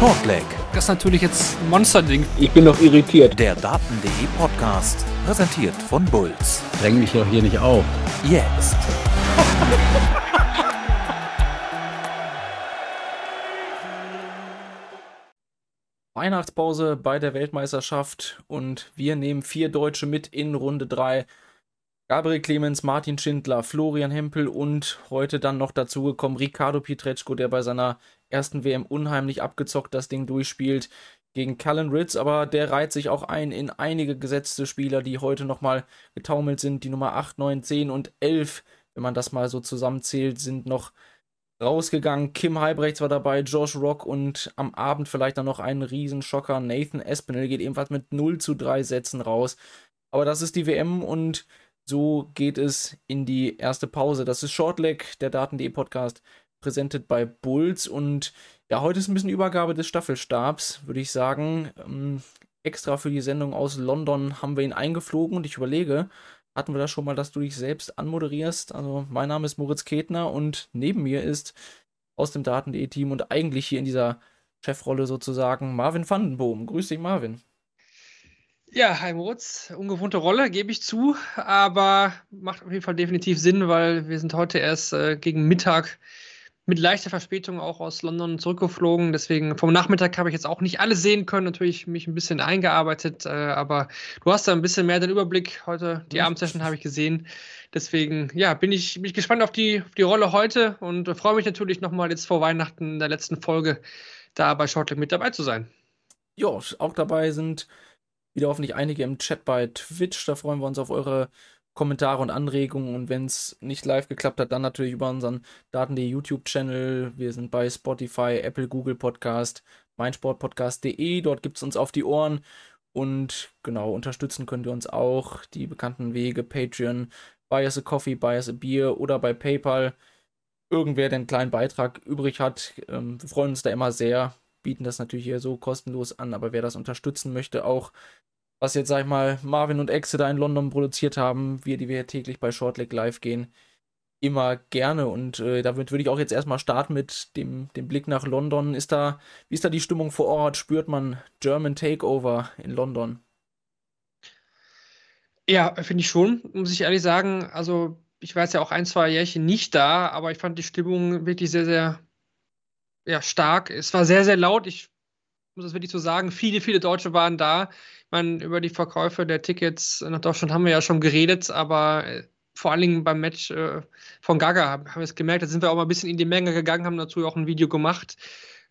Shortleg. Das ist natürlich jetzt ein Monsterding. Ich bin noch irritiert. Der Daten.de Podcast. Präsentiert von Bulls. Dräng mich doch hier nicht auf. Jetzt. Weihnachtspause bei der Weltmeisterschaft und wir nehmen vier Deutsche mit in Runde 3. Gabriel Clemens, Martin Schindler, Florian Hempel und heute dann noch dazugekommen Ricardo Pietreczko, der bei seiner ersten WM unheimlich abgezockt das Ding durchspielt gegen Callan Ritz, aber der reiht sich auch ein in einige gesetzte Spieler, die heute nochmal getaumelt sind. Die Nummer 8, 9, 10 und 11, wenn man das mal so zusammenzählt, sind noch rausgegangen. Kim Halbrechts war dabei, Josh Rock und am Abend vielleicht dann noch ein Riesenschocker. Nathan Espinel geht ebenfalls mit 0 zu 3 Sätzen raus. Aber das ist die WM und so geht es in die erste Pause. Das ist Shortleg, der Daten.de Podcast, präsentiert bei Bulls. Und ja, heute ist ein bisschen Übergabe des Staffelstabs, würde ich sagen. Ähm, extra für die Sendung aus London haben wir ihn eingeflogen und ich überlege, hatten wir das schon mal, dass du dich selbst anmoderierst? Also, mein Name ist Moritz Ketner und neben mir ist aus dem Daten.de Team und eigentlich hier in dieser Chefrolle sozusagen Marvin Vandenboom. Grüß dich, Marvin. Ja, hi Moritz, ungewohnte Rolle, gebe ich zu, aber macht auf jeden Fall definitiv Sinn, weil wir sind heute erst äh, gegen Mittag mit leichter Verspätung auch aus London zurückgeflogen. Deswegen vom Nachmittag habe ich jetzt auch nicht alles sehen können, natürlich mich ein bisschen eingearbeitet, äh, aber du hast da ein bisschen mehr den Überblick. Heute die Abendsession habe ich gesehen. Deswegen, ja, bin ich, bin ich gespannt auf die, auf die Rolle heute und freue mich natürlich nochmal jetzt vor Weihnachten in der letzten Folge da bei Shortleg mit dabei zu sein. Ja, auch dabei sind wieder hoffentlich einige im Chat bei Twitch. Da freuen wir uns auf eure Kommentare und Anregungen. Und wenn es nicht live geklappt hat, dann natürlich über unseren Daten.de YouTube-Channel. Wir sind bei Spotify, Apple, Google Podcast, meinsportpodcast.de. Dort gibt es uns auf die Ohren. Und genau, unterstützen könnt ihr uns auch. Die bekannten Wege, Patreon, Buy us a Coffee, Buy us a Beer oder bei PayPal. Irgendwer, der einen kleinen Beitrag übrig hat, ähm, wir freuen uns da immer sehr bieten das natürlich hier so kostenlos an, aber wer das unterstützen möchte, auch was jetzt, sag ich mal, Marvin und Exe da in London produziert haben, wir, die wir täglich bei Shortleg live gehen, immer gerne. Und äh, damit würde ich auch jetzt erstmal starten mit dem, dem Blick nach London. Ist da, wie ist da die Stimmung vor Ort? Spürt man German Takeover in London? Ja, finde ich schon, muss ich ehrlich sagen. Also, ich war jetzt ja auch ein, zwei Jährchen nicht da, aber ich fand die Stimmung wirklich sehr, sehr ja, stark. Es war sehr, sehr laut. Ich muss das wirklich so sagen. Viele, viele Deutsche waren da. Ich meine, über die Verkäufe der Tickets nach Deutschland haben wir ja schon geredet, aber äh, vor allen Dingen beim Match äh, von Gaga haben, wir es gemerkt. Da sind wir auch mal ein bisschen in die Menge gegangen, haben dazu auch ein Video gemacht.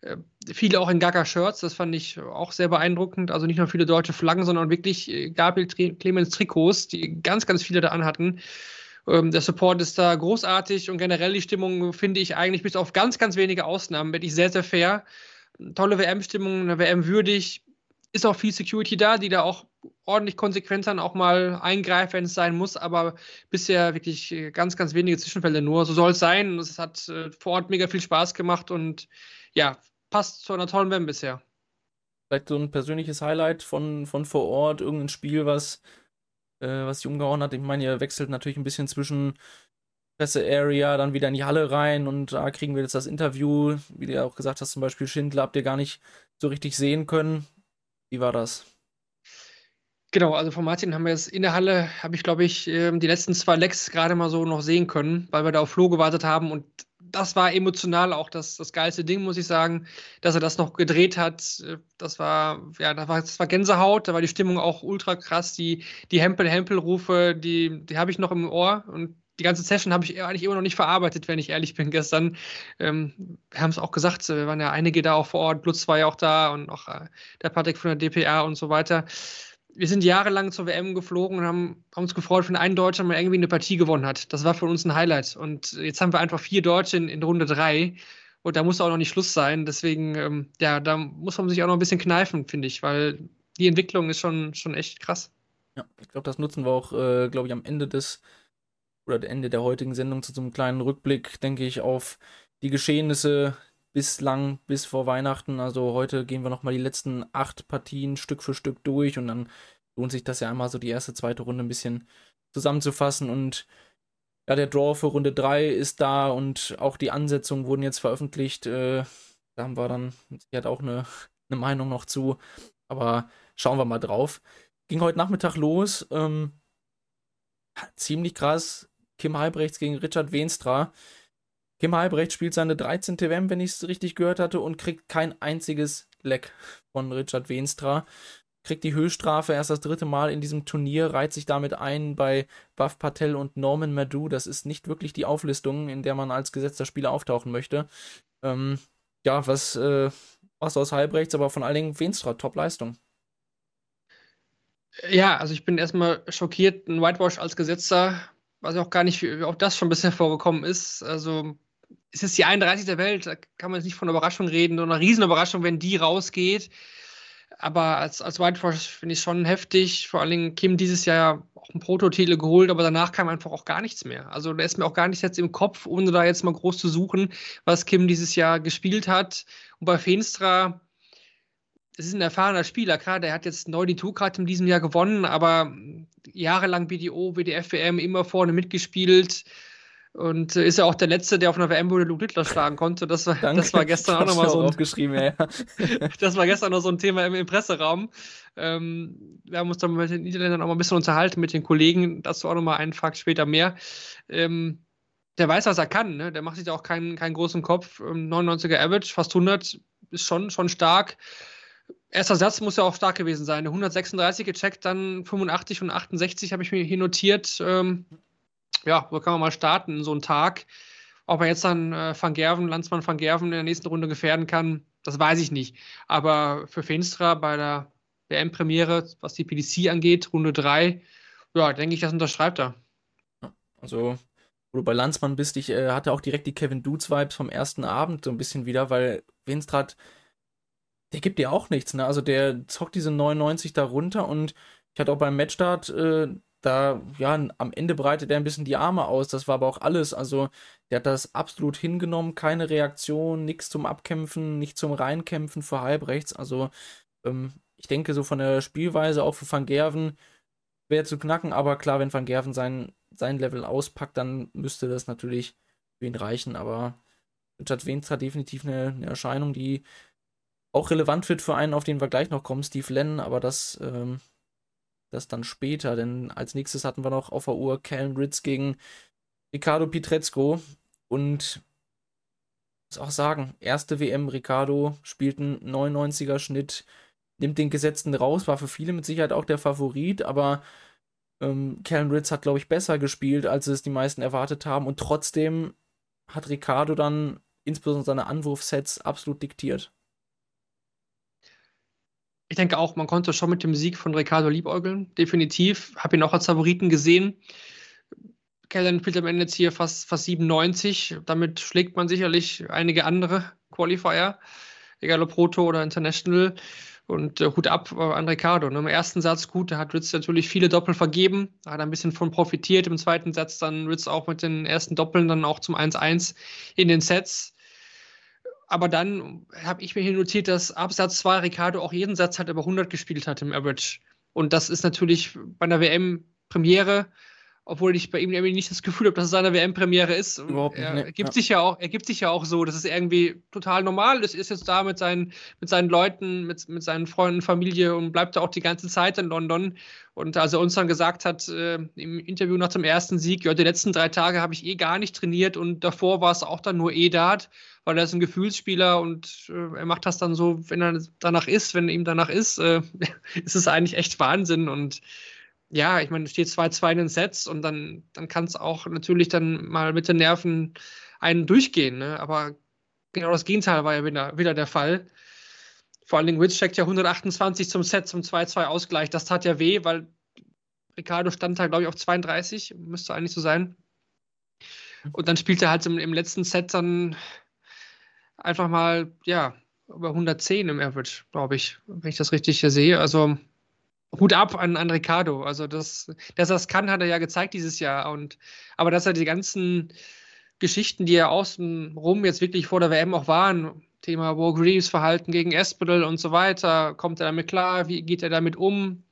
Äh, viele auch in Gaga-Shirts, das fand ich auch sehr beeindruckend. Also nicht nur viele deutsche Flaggen, sondern wirklich äh, Gabriel Clemens Trikots, die ganz, ganz viele da anhatten. Ähm, der Support ist da großartig und generell die Stimmung finde ich eigentlich bis auf ganz, ganz wenige Ausnahmen wirklich sehr, sehr fair. Tolle WM-Stimmung, eine WM würdig. Ist auch viel Security da, die da auch ordentlich konsequent dann auch mal eingreift, wenn es sein muss, aber bisher wirklich ganz, ganz wenige Zwischenfälle nur. So soll es sein. Es hat äh, vor Ort mega viel Spaß gemacht und ja, passt zu einer tollen WM bisher. Vielleicht so ein persönliches Highlight von, von vor Ort, irgendein Spiel, was äh, was sich umgehauen hat. Ich meine, ihr wechselt natürlich ein bisschen zwischen Presse-Area, dann wieder in die Halle rein und da kriegen wir jetzt das Interview. Wie du ja auch gesagt hast, zum Beispiel Schindler habt ihr gar nicht so richtig sehen können. Wie war das? Genau, also von Martin haben wir jetzt in der Halle, habe ich glaube ich, ähm, die letzten zwei Lecks gerade mal so noch sehen können, weil wir da auf Flo gewartet haben und das war emotional auch das, das geilste Ding, muss ich sagen, dass er das noch gedreht hat. Das war, ja, das war, das war Gänsehaut, da war die Stimmung auch ultra krass. Die, die Hempel-Hempel-Rufe, die, die habe ich noch im Ohr und die ganze Session habe ich eigentlich immer noch nicht verarbeitet, wenn ich ehrlich bin, gestern. Ähm, haben es auch gesagt, wir waren ja einige da auch vor Ort, Blutz war ja auch da und auch äh, der Patrick von der DPA und so weiter wir sind jahrelang zur WM geflogen und haben, haben uns gefreut, wenn ein Deutscher mal irgendwie eine Partie gewonnen hat. Das war für uns ein Highlight. Und jetzt haben wir einfach vier Deutsche in, in Runde drei. Und da muss auch noch nicht Schluss sein. Deswegen, ähm, ja, da muss man sich auch noch ein bisschen kneifen, finde ich, weil die Entwicklung ist schon, schon echt krass. Ja, ich glaube, das nutzen wir auch, äh, glaube ich, am Ende des oder Ende der heutigen Sendung zu so einem kleinen Rückblick, denke ich, auf die Geschehnisse bislang bis vor Weihnachten. Also heute gehen wir nochmal die letzten acht Partien Stück für Stück durch und dann lohnt sich das ja einmal so die erste, zweite Runde ein bisschen zusammenzufassen und ja, der Draw für Runde 3 ist da und auch die Ansetzungen wurden jetzt veröffentlicht. Äh, Da haben wir dann hat auch eine, eine Meinung noch zu. Aber schauen wir mal drauf. Ging heute Nachmittag los. Ähm, ziemlich krass. Kim Halbrechts gegen Richard Wenstra. Kim Halbrecht spielt seine 13. WM, wenn ich es richtig gehört hatte, und kriegt kein einziges Leck von Richard Wenstra. Kriegt die Höchststrafe erst das dritte Mal in diesem Turnier, reiht sich damit ein bei Buff Patel und Norman Madou. Das ist nicht wirklich die Auflistung, in der man als gesetzter Spieler auftauchen möchte. Ähm, ja, was, äh, was aus Halbrechts, aber von allen Dingen Wenstra, Top-Leistung. Ja, also ich bin erstmal schockiert, ein Whitewash als Gesetzter, was auch gar nicht, wie auch das schon bisher vorgekommen ist. Also es ist die 31 der Welt, da kann man jetzt nicht von Überraschung reden, sondern eine Riesenüberraschung, wenn die rausgeht. Aber als, als Whitewash finde ich schon heftig. Vor allen Dingen Kim dieses Jahr auch einen Prototitel geholt, aber danach kam einfach auch gar nichts mehr. Also da ist mir auch gar nichts jetzt im Kopf, ohne da jetzt mal groß zu suchen, was Kim dieses Jahr gespielt hat. Und bei Feenstra, das ist ein erfahrener Spieler, klar, der hat jetzt neu die Tour gerade in diesem Jahr gewonnen, aber jahrelang BDO, WDF, WM immer vorne mitgespielt. Und äh, ist ja auch der Letzte, der auf einer WM wurde Luke Littler schlagen konnte. Das war, das war gestern auch nochmal so ein, aufgeschrieben, ja. das war gestern noch so ein Thema im, im Presseraum. Ähm, wir haben uns dann mit den Niederländern auch mal ein bisschen unterhalten, mit den Kollegen. Dazu auch nochmal einen Fakt später mehr. Ähm, der weiß, was er kann. Ne? Der macht sich da auch keinen, keinen großen Kopf. 99er ähm, Average, fast 100, ist schon, schon stark. Erster Satz muss ja auch stark gewesen sein. 136 gecheckt, dann 85 und 68 habe ich mir hier notiert. Ähm, ja, so kann man mal starten, so einen Tag. Ob er jetzt dann äh, Van Gerven, Landsmann Van Gerven in der nächsten Runde gefährden kann, das weiß ich nicht. Aber für Feenstra bei der WM-Premiere, was die PDC angeht, Runde 3, ja, denke ich, das unterschreibt er. Also, wo du bei Landsmann bist, ich äh, hatte auch direkt die Kevin Dudes-Vibes vom ersten Abend so ein bisschen wieder, weil Feenstra der gibt dir auch nichts, ne? Also der zockt diese 99 da runter und ich hatte auch beim Matchstart äh, da, ja, am Ende breitet er ein bisschen die Arme aus. Das war aber auch alles. Also, der hat das absolut hingenommen. Keine Reaktion, nichts zum Abkämpfen, nicht zum Reinkämpfen für Halbrechts. Also, ähm, ich denke, so von der Spielweise auch für Van Gerven wäre zu knacken. Aber klar, wenn Van Gerven sein, sein Level auspackt, dann müsste das natürlich für ihn reichen. Aber Richard Wenstra definitiv eine, eine Erscheinung, die auch relevant wird für einen, auf den wir gleich noch kommen, Steve Lennon. Aber das. Ähm, das dann später, denn als nächstes hatten wir noch auf der Uhr Callum Ritz gegen Ricardo Pietrezco und muss auch sagen, erste WM Ricardo spielt einen 99er Schnitt, nimmt den Gesetzten raus, war für viele mit Sicherheit auch der Favorit, aber ähm, Callum Ritz hat, glaube ich, besser gespielt, als es die meisten erwartet haben und trotzdem hat Ricardo dann insbesondere seine Anwurfsets absolut diktiert. Ich denke auch, man konnte schon mit dem Sieg von Ricardo liebäugeln. Definitiv. Habe ihn auch als Favoriten gesehen. Kellen spielt am Ende jetzt hier fast, fast 97. Damit schlägt man sicherlich einige andere Qualifier, egal ob Proto oder International. Und äh, Hut ab äh, an Ricardo. Ne? Im ersten Satz gut, da hat Ritz natürlich viele Doppel vergeben, da hat ein bisschen von profitiert. Im zweiten Satz dann Ritz auch mit den ersten Doppeln dann auch zum 1-1 in den Sets. Aber dann habe ich mir hier notiert, dass Absatz 2 Ricardo auch jeden Satz halt über 100 gespielt hat im Average. Und das ist natürlich bei einer WM-Premiere obwohl ich bei ihm irgendwie nicht das Gefühl habe, dass es seine WM-Premiere ist. Überhaupt nicht. Er, nee. ergibt ja. sich ja auch, ergibt sich ja auch so, dass es irgendwie total normal ist. Ist jetzt da mit seinen, mit seinen Leuten, mit, mit seinen Freunden, Familie und bleibt da auch die ganze Zeit in London. Und als er uns dann gesagt hat, äh, im Interview nach dem ersten Sieg, ja, die letzten drei Tage habe ich eh gar nicht trainiert und davor war es auch dann nur E-Dart, weil er ist ein Gefühlsspieler und äh, er macht das dann so, wenn er danach ist, wenn ihm danach ist, äh, ist es eigentlich echt Wahnsinn und ja, ich meine, steht 2-2 in den Sets und dann, dann kann es auch natürlich dann mal mit den Nerven einen durchgehen. Ne? Aber genau das Gegenteil war ja wieder, wieder der Fall. Vor allen Dingen Witz checkt ja 128 zum Set, zum 2-2-Ausgleich. Das tat ja weh, weil Ricardo stand da, glaube ich, auf 32, müsste eigentlich so sein. Und dann spielt er halt im, im letzten Set dann einfach mal, ja, über 110 im Average, glaube ich, wenn ich das richtig hier sehe. Also Hut ab an, an Ricardo. Also, das, dass er es kann, hat er ja gezeigt dieses Jahr. Und, aber dass er die ganzen Geschichten, die ja außenrum jetzt wirklich vor der WM auch waren, Thema War Greaves Verhalten gegen Espedal und so weiter, kommt er damit klar? Wie geht er damit um?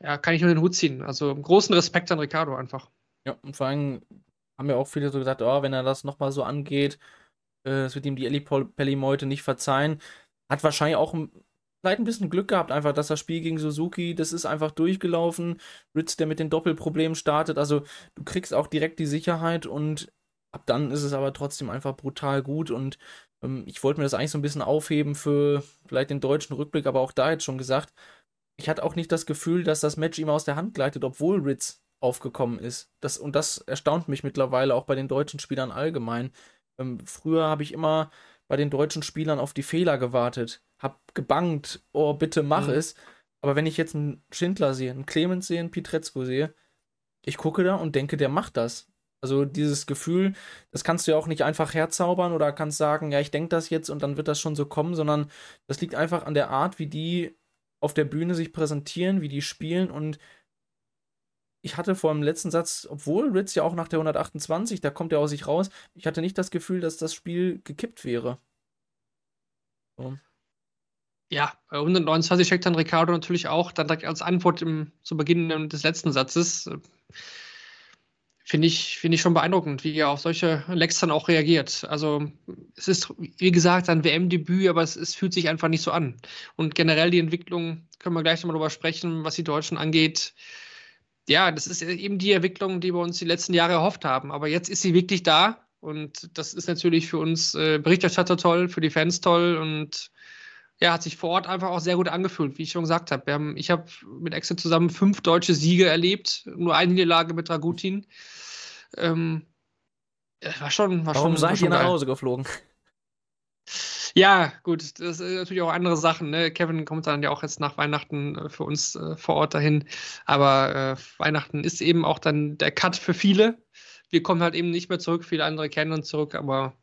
Ja, kann ich nur den Hut ziehen. Also großen Respekt an Ricardo einfach. Ja, und vor allem haben ja auch viele so gesagt, oh, wenn er das nochmal so angeht, das wird ihm die Ellie Pelli-Meute nicht verzeihen. Hat wahrscheinlich auch vielleicht ein bisschen Glück gehabt, einfach, dass das Spiel gegen Suzuki, das ist einfach durchgelaufen. Ritz, der mit den Doppelproblemen startet. Also, du kriegst auch direkt die Sicherheit und ab dann ist es aber trotzdem einfach brutal gut und ähm, ich wollte mir das eigentlich so ein bisschen aufheben für vielleicht den deutschen Rückblick, aber auch da jetzt schon gesagt, ich hatte auch nicht das Gefühl, dass das Match ihm aus der Hand gleitet, obwohl Ritz aufgekommen ist. Das, und das erstaunt mich mittlerweile auch bei den deutschen Spielern allgemein. Ähm, früher habe ich immer bei den deutschen Spielern auf die Fehler gewartet, hab gebangt, oh, bitte mach mhm. es. Aber wenn ich jetzt einen Schindler sehe, einen Clemens sehe, einen Pietrezko sehe, ich gucke da und denke, der macht das. Also dieses Gefühl, das kannst du ja auch nicht einfach herzaubern oder kannst sagen, ja, ich denke das jetzt und dann wird das schon so kommen, sondern das liegt einfach an der Art, wie die auf der Bühne sich präsentieren, wie die spielen und ich hatte vor dem letzten Satz, obwohl Ritz ja auch nach der 128, da kommt er aus sich raus, ich hatte nicht das Gefühl, dass das Spiel gekippt wäre. So. Ja, bei 129 checkt dann Ricardo natürlich auch dann direkt als Antwort im, zu Beginn des letzten Satzes finde ich, find ich schon beeindruckend, wie er auf solche Lecks dann auch reagiert. Also es ist, wie gesagt, ein WM-Debüt, aber es, es, fühlt sich einfach nicht so an. Und generell die Entwicklung, können wir gleich nochmal drüber sprechen, was die Deutschen angeht. Ja, das ist eben die Entwicklung, die wir uns die letzten Jahre erhofft haben. Aber jetzt ist sie wirklich da. Und das ist natürlich für uns äh, Berichterstatter toll, für die Fans toll und ja, hat sich vor Ort einfach auch sehr gut angefühlt, wie ich schon gesagt habe. Haben, ich habe mit Excel zusammen fünf deutsche Siege erlebt, nur eine Niederlage mit Dragutin. Ähm, war schon, war Warum schon, seid ihr nach Hause geflogen? Ja, gut, das sind natürlich auch andere Sachen. Ne? Kevin kommt dann ja auch jetzt nach Weihnachten äh, für uns äh, vor Ort dahin. Aber äh, Weihnachten ist eben auch dann der Cut für viele. Wir kommen halt eben nicht mehr zurück, viele andere kennen uns zurück, aber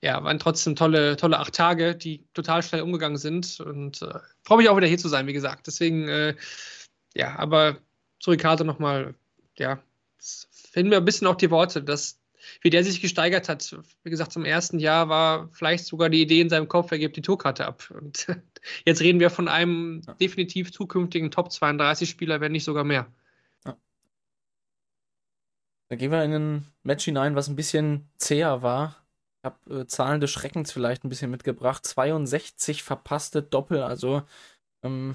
ja, waren trotzdem tolle, tolle acht Tage, die total schnell umgegangen sind. Und äh, freue mich auch wieder hier zu sein, wie gesagt. Deswegen, äh, ja, aber zu Ricardo nochmal, ja, finden wir ein bisschen auch die Worte, dass wie der sich gesteigert hat. Wie gesagt, zum ersten Jahr war vielleicht sogar die Idee in seinem Kopf, er gibt die Tourkarte ab. Und jetzt reden wir von einem ja. definitiv zukünftigen Top 32 Spieler, wenn nicht sogar mehr. Ja. Da gehen wir in ein Match hinein, was ein bisschen zäher war. Ich habe äh, Zahlen des Schreckens vielleicht ein bisschen mitgebracht. 62 verpasste Doppel, also ähm,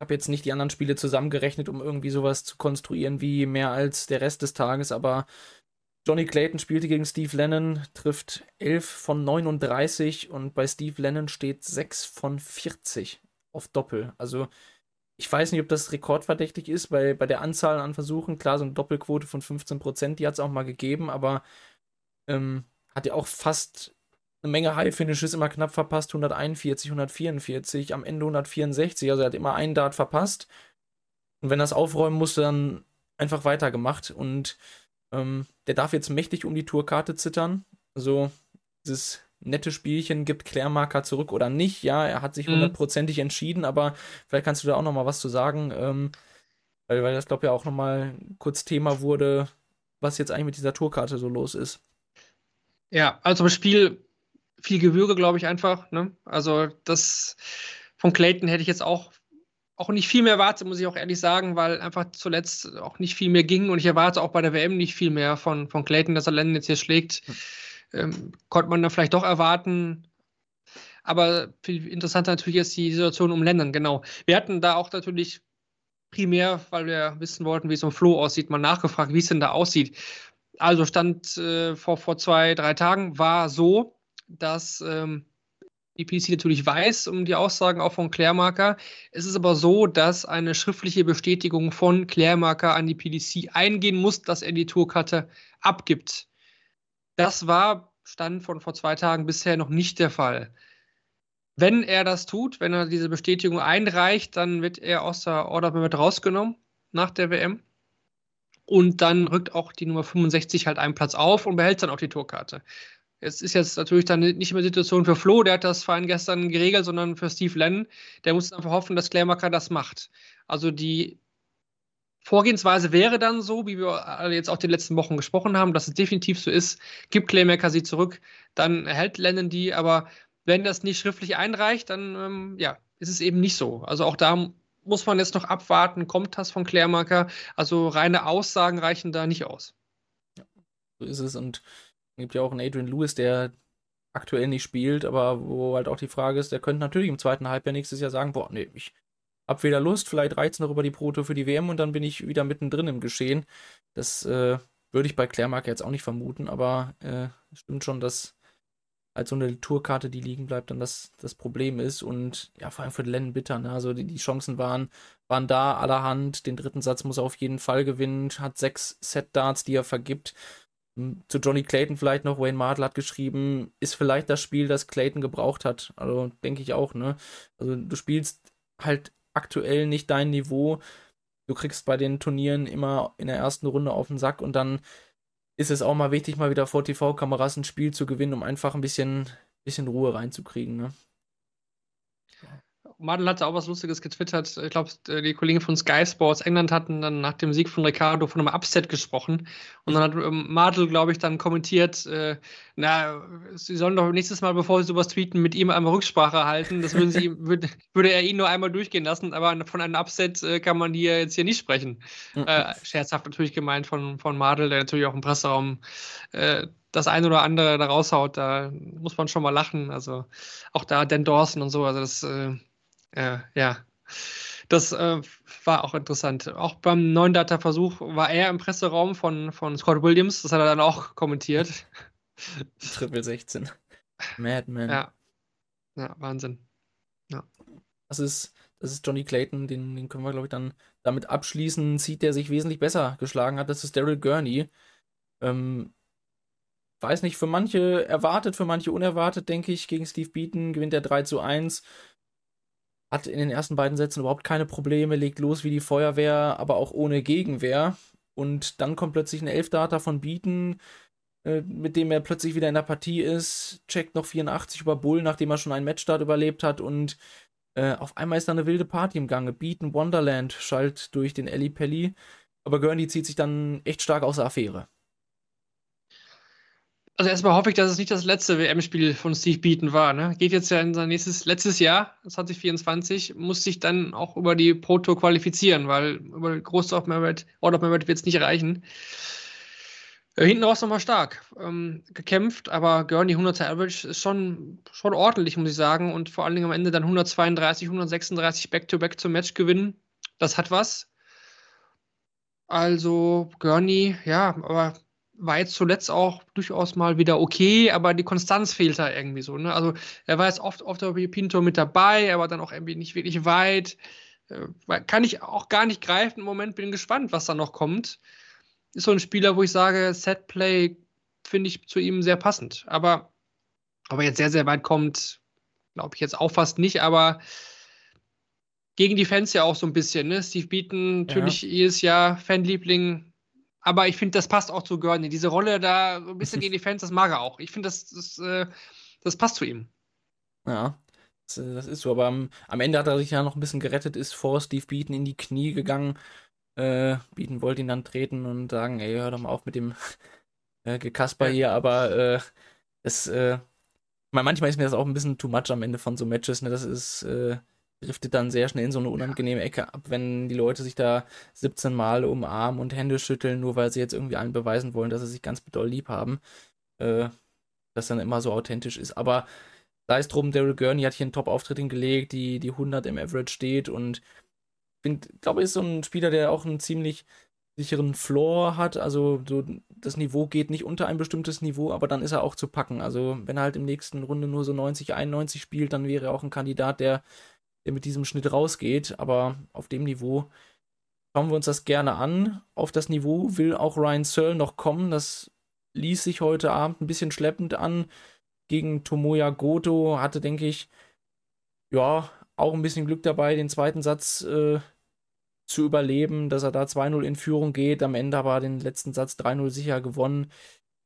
habe jetzt nicht die anderen Spiele zusammengerechnet, um irgendwie sowas zu konstruieren wie mehr als der Rest des Tages, aber Johnny Clayton spielte gegen Steve Lennon, trifft 11 von 39 und bei Steve Lennon steht 6 von 40 auf Doppel. Also ich weiß nicht, ob das rekordverdächtig ist, weil bei der Anzahl an Versuchen, klar, so eine Doppelquote von 15%, die hat es auch mal gegeben, aber ähm, hat ja auch fast eine Menge High-Finishes immer knapp verpasst, 141, 144, am Ende 164, also er hat immer einen Dart verpasst. Und wenn er es aufräumen musste, dann einfach weitergemacht. Und ähm, der darf jetzt mächtig um die Tourkarte zittern. Also dieses nette Spielchen, gibt Klärmarker zurück oder nicht. Ja, er hat sich mhm. hundertprozentig mhm. entschieden, aber vielleicht kannst du da auch noch mal was zu sagen, ähm, weil, weil das, glaube ich, ja auch noch mal kurz Thema wurde, was jetzt eigentlich mit dieser Tourkarte so los ist. Ja, also im Spiel viel Gewürge, glaube ich, einfach. Ne? Also das von Clayton hätte ich jetzt auch, auch nicht viel mehr erwartet, muss ich auch ehrlich sagen, weil einfach zuletzt auch nicht viel mehr ging und ich erwarte auch bei der WM nicht viel mehr von, von Clayton, dass er Lennon jetzt hier schlägt. Ähm, konnte man dann vielleicht doch erwarten. Aber viel interessanter natürlich ist die Situation um Lennon, genau. Wir hatten da auch natürlich primär, weil wir wissen wollten, wie es um Flo aussieht, mal nachgefragt, wie es denn da aussieht. Also stand äh, vor, vor zwei, drei Tagen, war so, dass ähm, die PC natürlich weiß um die Aussagen auch von Klärmarker. Es ist aber so, dass eine schriftliche Bestätigung von Klärmarker an die PDC eingehen muss, dass er die Tourkarte abgibt. Das war Stand von vor zwei Tagen bisher noch nicht der Fall. Wenn er das tut, wenn er diese Bestätigung einreicht, dann wird er aus der Order mit rausgenommen nach der WM. Und dann rückt auch die Nummer 65 halt einen Platz auf und behält dann auch die Tourkarte. Es ist jetzt natürlich dann nicht mehr Situation für Flo, der hat das Verein gestern geregelt, sondern für Steve Lennon. Der muss einfach hoffen, dass Claymaker das macht. Also die Vorgehensweise wäre dann so, wie wir jetzt auch die letzten Wochen gesprochen haben, dass es definitiv so ist, gibt Claymaker sie zurück, dann erhält Lennon die, aber wenn das nicht schriftlich einreicht, dann ähm, ja, ist es eben nicht so. Also auch da muss man jetzt noch abwarten, kommt das von Claymaker. Also reine Aussagen reichen da nicht aus. Ja, so ist es und gibt ja auch einen Adrian Lewis, der aktuell nicht spielt, aber wo halt auch die Frage ist, der könnte natürlich im zweiten Halbjahr nächstes Jahr sagen, boah, nee, ich hab weder Lust, vielleicht reizt noch über die Proto für die WM und dann bin ich wieder mittendrin im Geschehen. Das äh, würde ich bei Klärmark jetzt auch nicht vermuten, aber äh, stimmt schon, dass als so eine Tourkarte, die liegen bleibt, dann das, das Problem ist. Und ja, vor allem für Len bitter. Ne? Also die, die Chancen waren, waren da allerhand. Den dritten Satz muss er auf jeden Fall gewinnen. Hat sechs Set-Darts, die er vergibt. Hm, zu Johnny Clayton vielleicht noch, Wayne Martel hat geschrieben, ist vielleicht das Spiel, das Clayton gebraucht hat. Also denke ich auch, ne? Also du spielst halt aktuell nicht dein Niveau. Du kriegst bei den Turnieren immer in der ersten Runde auf den Sack und dann ist es auch mal wichtig, mal wieder vor TV-Kameras ein Spiel zu gewinnen, um einfach ein bisschen, bisschen Ruhe reinzukriegen. Ne? Madel hatte auch was Lustiges getwittert. Ich glaube, die Kollegen von Sky Sports England hatten dann nach dem Sieg von Ricardo von einem Upset gesprochen. Und dann hat ähm, Madel, glaube ich, dann kommentiert, äh, na, sie sollen doch nächstes Mal, bevor sie sowas tweeten, mit ihm einmal Rücksprache halten. Das würden sie, würd, würde er ihn nur einmal durchgehen lassen, aber von einem Upset äh, kann man hier jetzt hier nicht sprechen. Mhm. Äh, scherzhaft natürlich gemeint von, von Madel, der natürlich auch im Presseraum äh, das eine oder andere da raushaut. Da muss man schon mal lachen. Also auch da Dan Dawson und so, also das äh, äh, ja, das äh, war auch interessant. Auch beim neuen Data-Versuch war er im Presseraum von, von Scott Williams. Das hat er dann auch kommentiert. Triple 16. Madman. Ja. Ja, Wahnsinn. Ja. Das ist, das ist Johnny Clayton, den, den können wir, glaube ich, dann damit abschließen. Sieht, der sich wesentlich besser geschlagen hat. Das ist Daryl Gurney. Ähm, weiß nicht, für manche erwartet, für manche unerwartet, denke ich. Gegen Steve Beaton gewinnt er 3 zu 1 hat in den ersten beiden Sätzen überhaupt keine Probleme, legt los wie die Feuerwehr, aber auch ohne Gegenwehr. Und dann kommt plötzlich ein Elfdata von Beaton, äh, mit dem er plötzlich wieder in der Partie ist, checkt noch 84 über Bull, nachdem er schon einen Matchstart überlebt hat und äh, auf einmal ist da eine wilde Party im Gange. Beaton Wonderland schallt durch den Ellie Pelli, aber Gurney zieht sich dann echt stark aus der Affäre. Also erstmal hoffe ich, dass es nicht das letzte WM-Spiel von Steve Beaton war. Ne? Geht jetzt ja in sein nächstes letztes Jahr, 2024, muss sich dann auch über die Pro Tour qualifizieren, weil über große of Merit, Order of Merit wird es nicht reichen. Äh, hinten raus nochmal stark ähm, gekämpft, aber Gurney 100er Average ist schon, schon ordentlich, muss ich sagen. Und vor allen Dingen am Ende dann 132, 136 Back-to-Back zum Match gewinnen. Das hat was. Also Gurney, ja, aber war jetzt zuletzt auch durchaus mal wieder okay, aber die Konstanz fehlt da irgendwie so. Ne? Also er war jetzt oft auf der Pinto mit dabei, aber dann auch irgendwie nicht wirklich weit. Äh, kann ich auch gar nicht greifen im Moment, bin gespannt, was da noch kommt. Ist so ein Spieler, wo ich sage, Setplay finde ich zu ihm sehr passend. Aber ob er jetzt sehr, sehr weit kommt, glaube ich jetzt auch fast nicht, aber gegen die Fans ja auch so ein bisschen. Ne? Steve Beaton, natürlich ja. jedes Jahr Fanliebling, aber ich finde, das passt auch zu Gurney. Diese Rolle da ein bisschen gegen die Fans, das mag er auch. Ich finde, das, das, äh, das passt zu ihm. Ja, das, äh, das, ist so. Aber am, am, Ende hat er sich ja noch ein bisschen gerettet, ist vor Steve Beaton in die Knie gegangen. Äh, Beaton wollte ihn dann treten und sagen, ey, hör doch mal auf mit dem äh, Gekasper hier. Aber äh, es, äh, manchmal ist mir das auch ein bisschen too much am Ende von so Matches. Ne? Das ist äh, driftet dann sehr schnell in so eine unangenehme Ecke ab, wenn die Leute sich da 17 Mal umarmen und Hände schütteln, nur weil sie jetzt irgendwie allen beweisen wollen, dass sie sich ganz doll lieb haben. Äh, das dann immer so authentisch ist. Aber sei es drum, Daryl Gurney hat hier einen Top-Auftritt hingelegt, die, die 100 im Average steht und ich glaube, ist so ein Spieler, der auch einen ziemlich sicheren Floor hat. Also so das Niveau geht nicht unter ein bestimmtes Niveau, aber dann ist er auch zu packen. Also wenn er halt im nächsten Runde nur so 90, 91 spielt, dann wäre er auch ein Kandidat, der der mit diesem Schnitt rausgeht. Aber auf dem Niveau schauen wir uns das gerne an. Auf das Niveau will auch Ryan Searle noch kommen. Das ließ sich heute Abend ein bisschen schleppend an. Gegen Tomoya Goto hatte, denke ich, ja, auch ein bisschen Glück dabei, den zweiten Satz äh, zu überleben, dass er da 2-0 in Führung geht. Am Ende aber den letzten Satz 3-0 sicher gewonnen.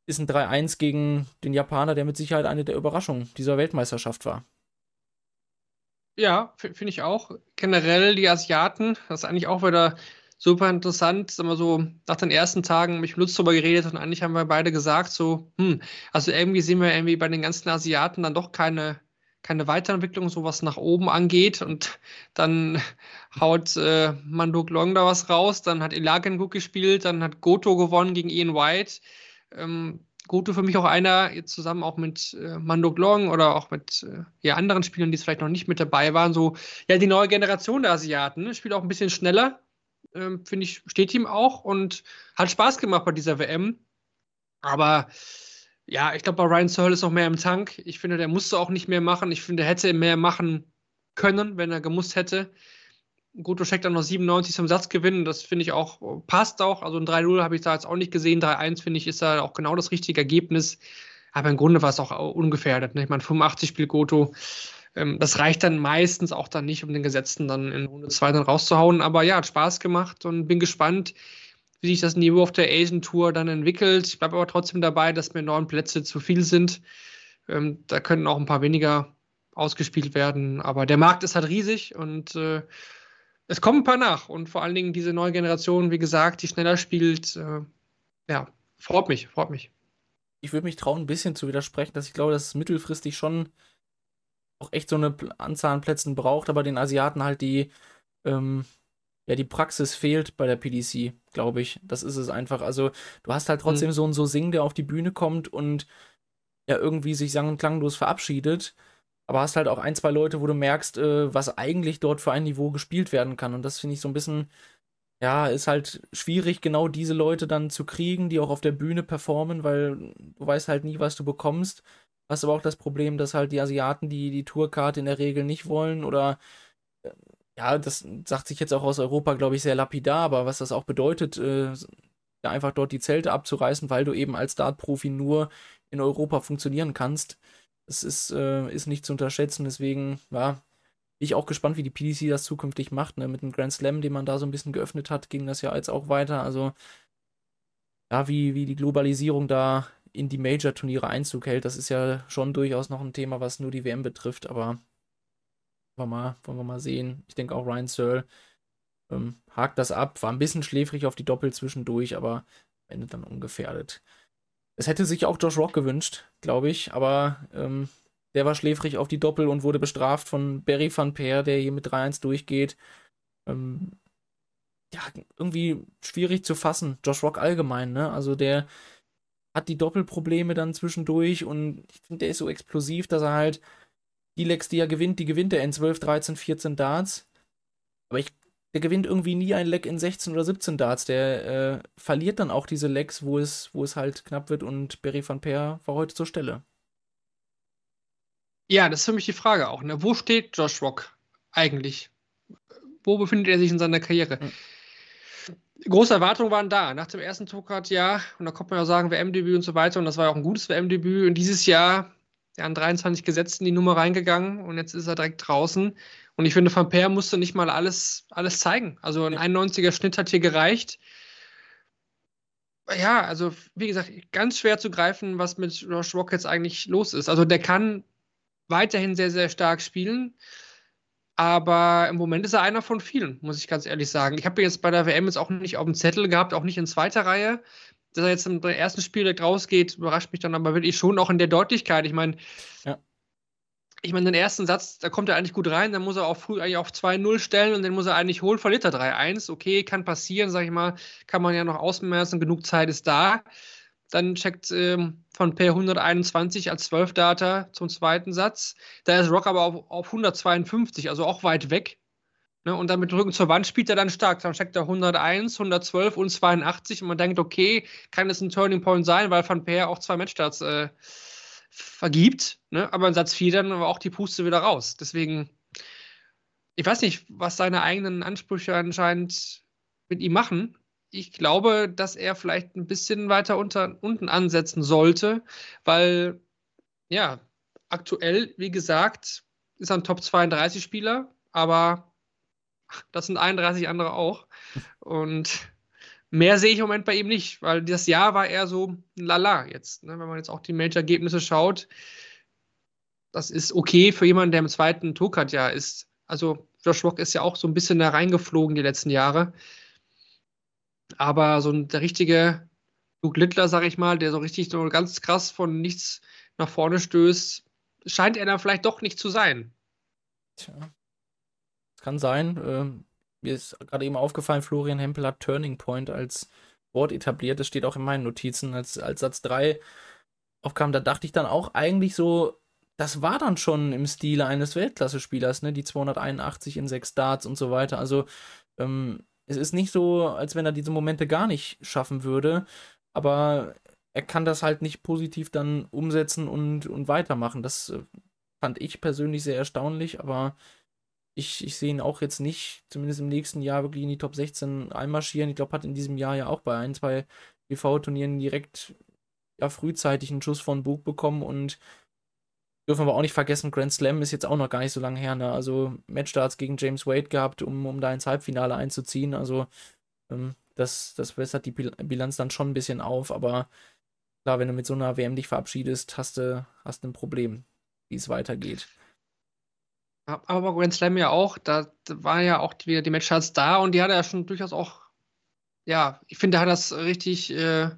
Ist ein 3-1 gegen den Japaner, der mit Sicherheit eine der Überraschungen dieser Weltmeisterschaft war. Ja, finde ich auch. Generell die Asiaten, das ist eigentlich auch wieder super interessant. Sagen wir so, nach den ersten Tagen mit Lutz darüber geredet und eigentlich haben wir beide gesagt, so, hm, also irgendwie sehen wir irgendwie bei den ganzen Asiaten dann doch keine, keine Weiterentwicklung, so was nach oben angeht. Und dann haut äh, Manduk Long da was raus, dann hat Ilagen gut gespielt, dann hat Goto gewonnen gegen Ian White. Ähm, Goto für mich auch einer, jetzt zusammen auch mit äh, Mando Glong oder auch mit äh, ja, anderen Spielern, die es vielleicht noch nicht mit dabei waren, so, ja, die neue Generation der Asiaten, ne? spielt auch ein bisschen schneller, ähm, finde ich, steht ihm auch und hat Spaß gemacht bei dieser WM. Aber ja, ich glaube, bei Ryan Searle ist noch mehr im Tank. Ich finde, der musste auch nicht mehr machen. Ich finde, er hätte mehr machen können, wenn er gemusst hätte. Goto steckt dann noch 97 zum Satz gewinnen. Das finde ich auch, passt auch. Also ein 3-0 habe ich da jetzt auch nicht gesehen. 3-1 finde ich ist da auch genau das richtige Ergebnis. Aber im Grunde war es auch ungefährdet. Ne? Ich meine, 85 spielt Goto. Ähm, das reicht dann meistens auch dann nicht, um den Gesetzten dann in Runde 2 dann rauszuhauen. Aber ja, hat Spaß gemacht und bin gespannt, wie sich das Niveau auf der Asian Tour dann entwickelt. Ich bleibe aber trotzdem dabei, dass mir neun Plätze zu viel sind. Ähm, da können auch ein paar weniger ausgespielt werden. Aber der Markt ist halt riesig und äh, es kommen ein paar nach. Und vor allen Dingen diese neue Generation, wie gesagt, die schneller spielt. Äh, ja, freut mich, freut mich. Ich würde mich trauen, ein bisschen zu widersprechen, dass ich glaube, dass es mittelfristig schon auch echt so eine Anzahl an Plätzen braucht, aber den Asiaten halt die, ähm, ja, die Praxis fehlt bei der PDC, glaube ich. Das ist es einfach. Also, du hast halt trotzdem mhm. so einen so Sing, der auf die Bühne kommt und ja irgendwie sich sang- und klanglos verabschiedet. Aber hast halt auch ein, zwei Leute, wo du merkst, äh, was eigentlich dort für ein Niveau gespielt werden kann. Und das finde ich so ein bisschen, ja, ist halt schwierig, genau diese Leute dann zu kriegen, die auch auf der Bühne performen, weil du weißt halt nie, was du bekommst. Hast aber auch das Problem, dass halt die Asiaten die, die Tourkarte in der Regel nicht wollen oder äh, ja, das sagt sich jetzt auch aus Europa, glaube ich, sehr lapidar, aber was das auch bedeutet, äh, einfach dort die Zelte abzureißen, weil du eben als Dart-Profi nur in Europa funktionieren kannst. Das ist, äh, ist nicht zu unterschätzen, deswegen, ja, bin ich auch gespannt, wie die PDC das zukünftig macht. Ne? Mit dem Grand Slam, den man da so ein bisschen geöffnet hat, ging das ja jetzt auch weiter. Also, ja, wie, wie die Globalisierung da in die Major-Turniere Einzug hält, das ist ja schon durchaus noch ein Thema, was nur die WM betrifft, aber wollen wir mal, wollen wir mal sehen. Ich denke auch Ryan Searle ähm, hakt das ab. War ein bisschen schläfrig auf die Doppel zwischendurch, aber am Ende dann ungefährdet. Es hätte sich auch Josh Rock gewünscht, glaube ich, aber ähm, der war schläfrig auf die Doppel und wurde bestraft von Barry van Peer, der hier mit 3-1 durchgeht. Ähm, ja, irgendwie schwierig zu fassen. Josh Rock allgemein, ne? Also der hat die Doppelprobleme dann zwischendurch und ich finde, der ist so explosiv, dass er halt die Lecks, die er gewinnt, die gewinnt er in 12, 13, 14 Darts. Aber ich, der gewinnt irgendwie nie ein Leck in 16 oder 17 Darts. Der äh, verliert dann auch diese Lecks, wo es, wo es halt knapp wird und Barry van Peer war heute zur Stelle. Ja, das ist für mich die Frage auch. Ne? Wo steht Josh Rock eigentlich? Wo befindet er sich in seiner Karriere? Mhm. Große Erwartungen waren da. Nach dem ersten Tourcard ja, und da kommt man ja sagen, WM-Debüt und so weiter, und das war ja auch ein gutes WM-Debüt. Und dieses Jahr ja, an 23 Gesetzen die Nummer reingegangen und jetzt ist er direkt draußen. Und ich finde, Van Peer musste nicht mal alles, alles zeigen. Also ein 91er Schnitt hat hier gereicht. Ja, also wie gesagt, ganz schwer zu greifen, was mit Josh Rock jetzt eigentlich los ist. Also der kann weiterhin sehr, sehr stark spielen. Aber im Moment ist er einer von vielen, muss ich ganz ehrlich sagen. Ich habe ihn jetzt bei der WM jetzt auch nicht auf dem Zettel gehabt, auch nicht in zweiter Reihe dass er jetzt im ersten Spiel direkt rausgeht, überrascht mich dann aber wirklich schon auch in der Deutlichkeit. Ich meine, ja. Ich meine, den ersten Satz, da kommt er eigentlich gut rein, dann muss er auch früh eigentlich auf 2-0 stellen und den muss er eigentlich holen, verliert er 3-1. Okay, kann passieren, sag ich mal, kann man ja noch ausmerzen, genug Zeit ist da. Dann checkt ähm, von per 121 als 12 Data zum zweiten Satz. Da ist Rock aber auf, auf 152, also auch weit weg. Ne, und dann mit Rücken zur Wand spielt er dann stark. Dann steckt er 101, 112 und 82 und man denkt, okay, kann das ein Turning Point sein, weil Van Peer auch zwei Matchstarts äh, vergibt. Ne? Aber in Satz 4 dann war auch die Puste wieder raus. Deswegen, ich weiß nicht, was seine eigenen Ansprüche anscheinend mit ihm machen. Ich glaube, dass er vielleicht ein bisschen weiter unter, unten ansetzen sollte, weil, ja, aktuell, wie gesagt, ist er ein Top 32 Spieler, aber das sind 31 andere auch. Und mehr sehe ich im Moment bei ihm nicht, weil das Jahr war eher so lala jetzt. Ne? Wenn man jetzt auch die Major-Ergebnisse schaut, das ist okay für jemanden, der im zweiten Tourcard-Jahr ist. Also Josh Rock ist ja auch so ein bisschen da reingeflogen die letzten Jahre. Aber so ein, der richtige Luke Littler, sag ich mal, der so richtig so ganz krass von nichts nach vorne stößt, scheint er dann vielleicht doch nicht zu sein. Tja kann sein. Mir ist gerade eben aufgefallen, Florian Hempel hat Turning Point als Wort etabliert. Das steht auch in meinen Notizen als, als Satz 3. aufkam, da dachte ich dann auch eigentlich so, das war dann schon im Stile eines Weltklasse-Spielers, ne? Die 281 in sechs Darts und so weiter. Also, ähm, es ist nicht so, als wenn er diese Momente gar nicht schaffen würde, aber er kann das halt nicht positiv dann umsetzen und, und weitermachen. Das äh, fand ich persönlich sehr erstaunlich, aber ich, ich sehe ihn auch jetzt nicht, zumindest im nächsten Jahr, wirklich in die Top 16 einmarschieren. Ich glaube, hat in diesem Jahr ja auch bei ein, zwei TV-Turnieren direkt ja, frühzeitig einen Schuss von Bug bekommen und dürfen wir auch nicht vergessen, Grand Slam ist jetzt auch noch gar nicht so lange her. Ne? Also Matchstarts gegen James Wade gehabt, um, um da ins Halbfinale einzuziehen. Also ähm, das, das bessert die Bilanz dann schon ein bisschen auf, aber klar, wenn du mit so einer WM dich verabschiedest, hast du hast ein Problem, wie es weitergeht. Aber Grand Slam ja auch, da waren ja auch wieder die Matchstarts da und die hat er ja schon durchaus auch, ja, ich finde, er hat das richtig äh,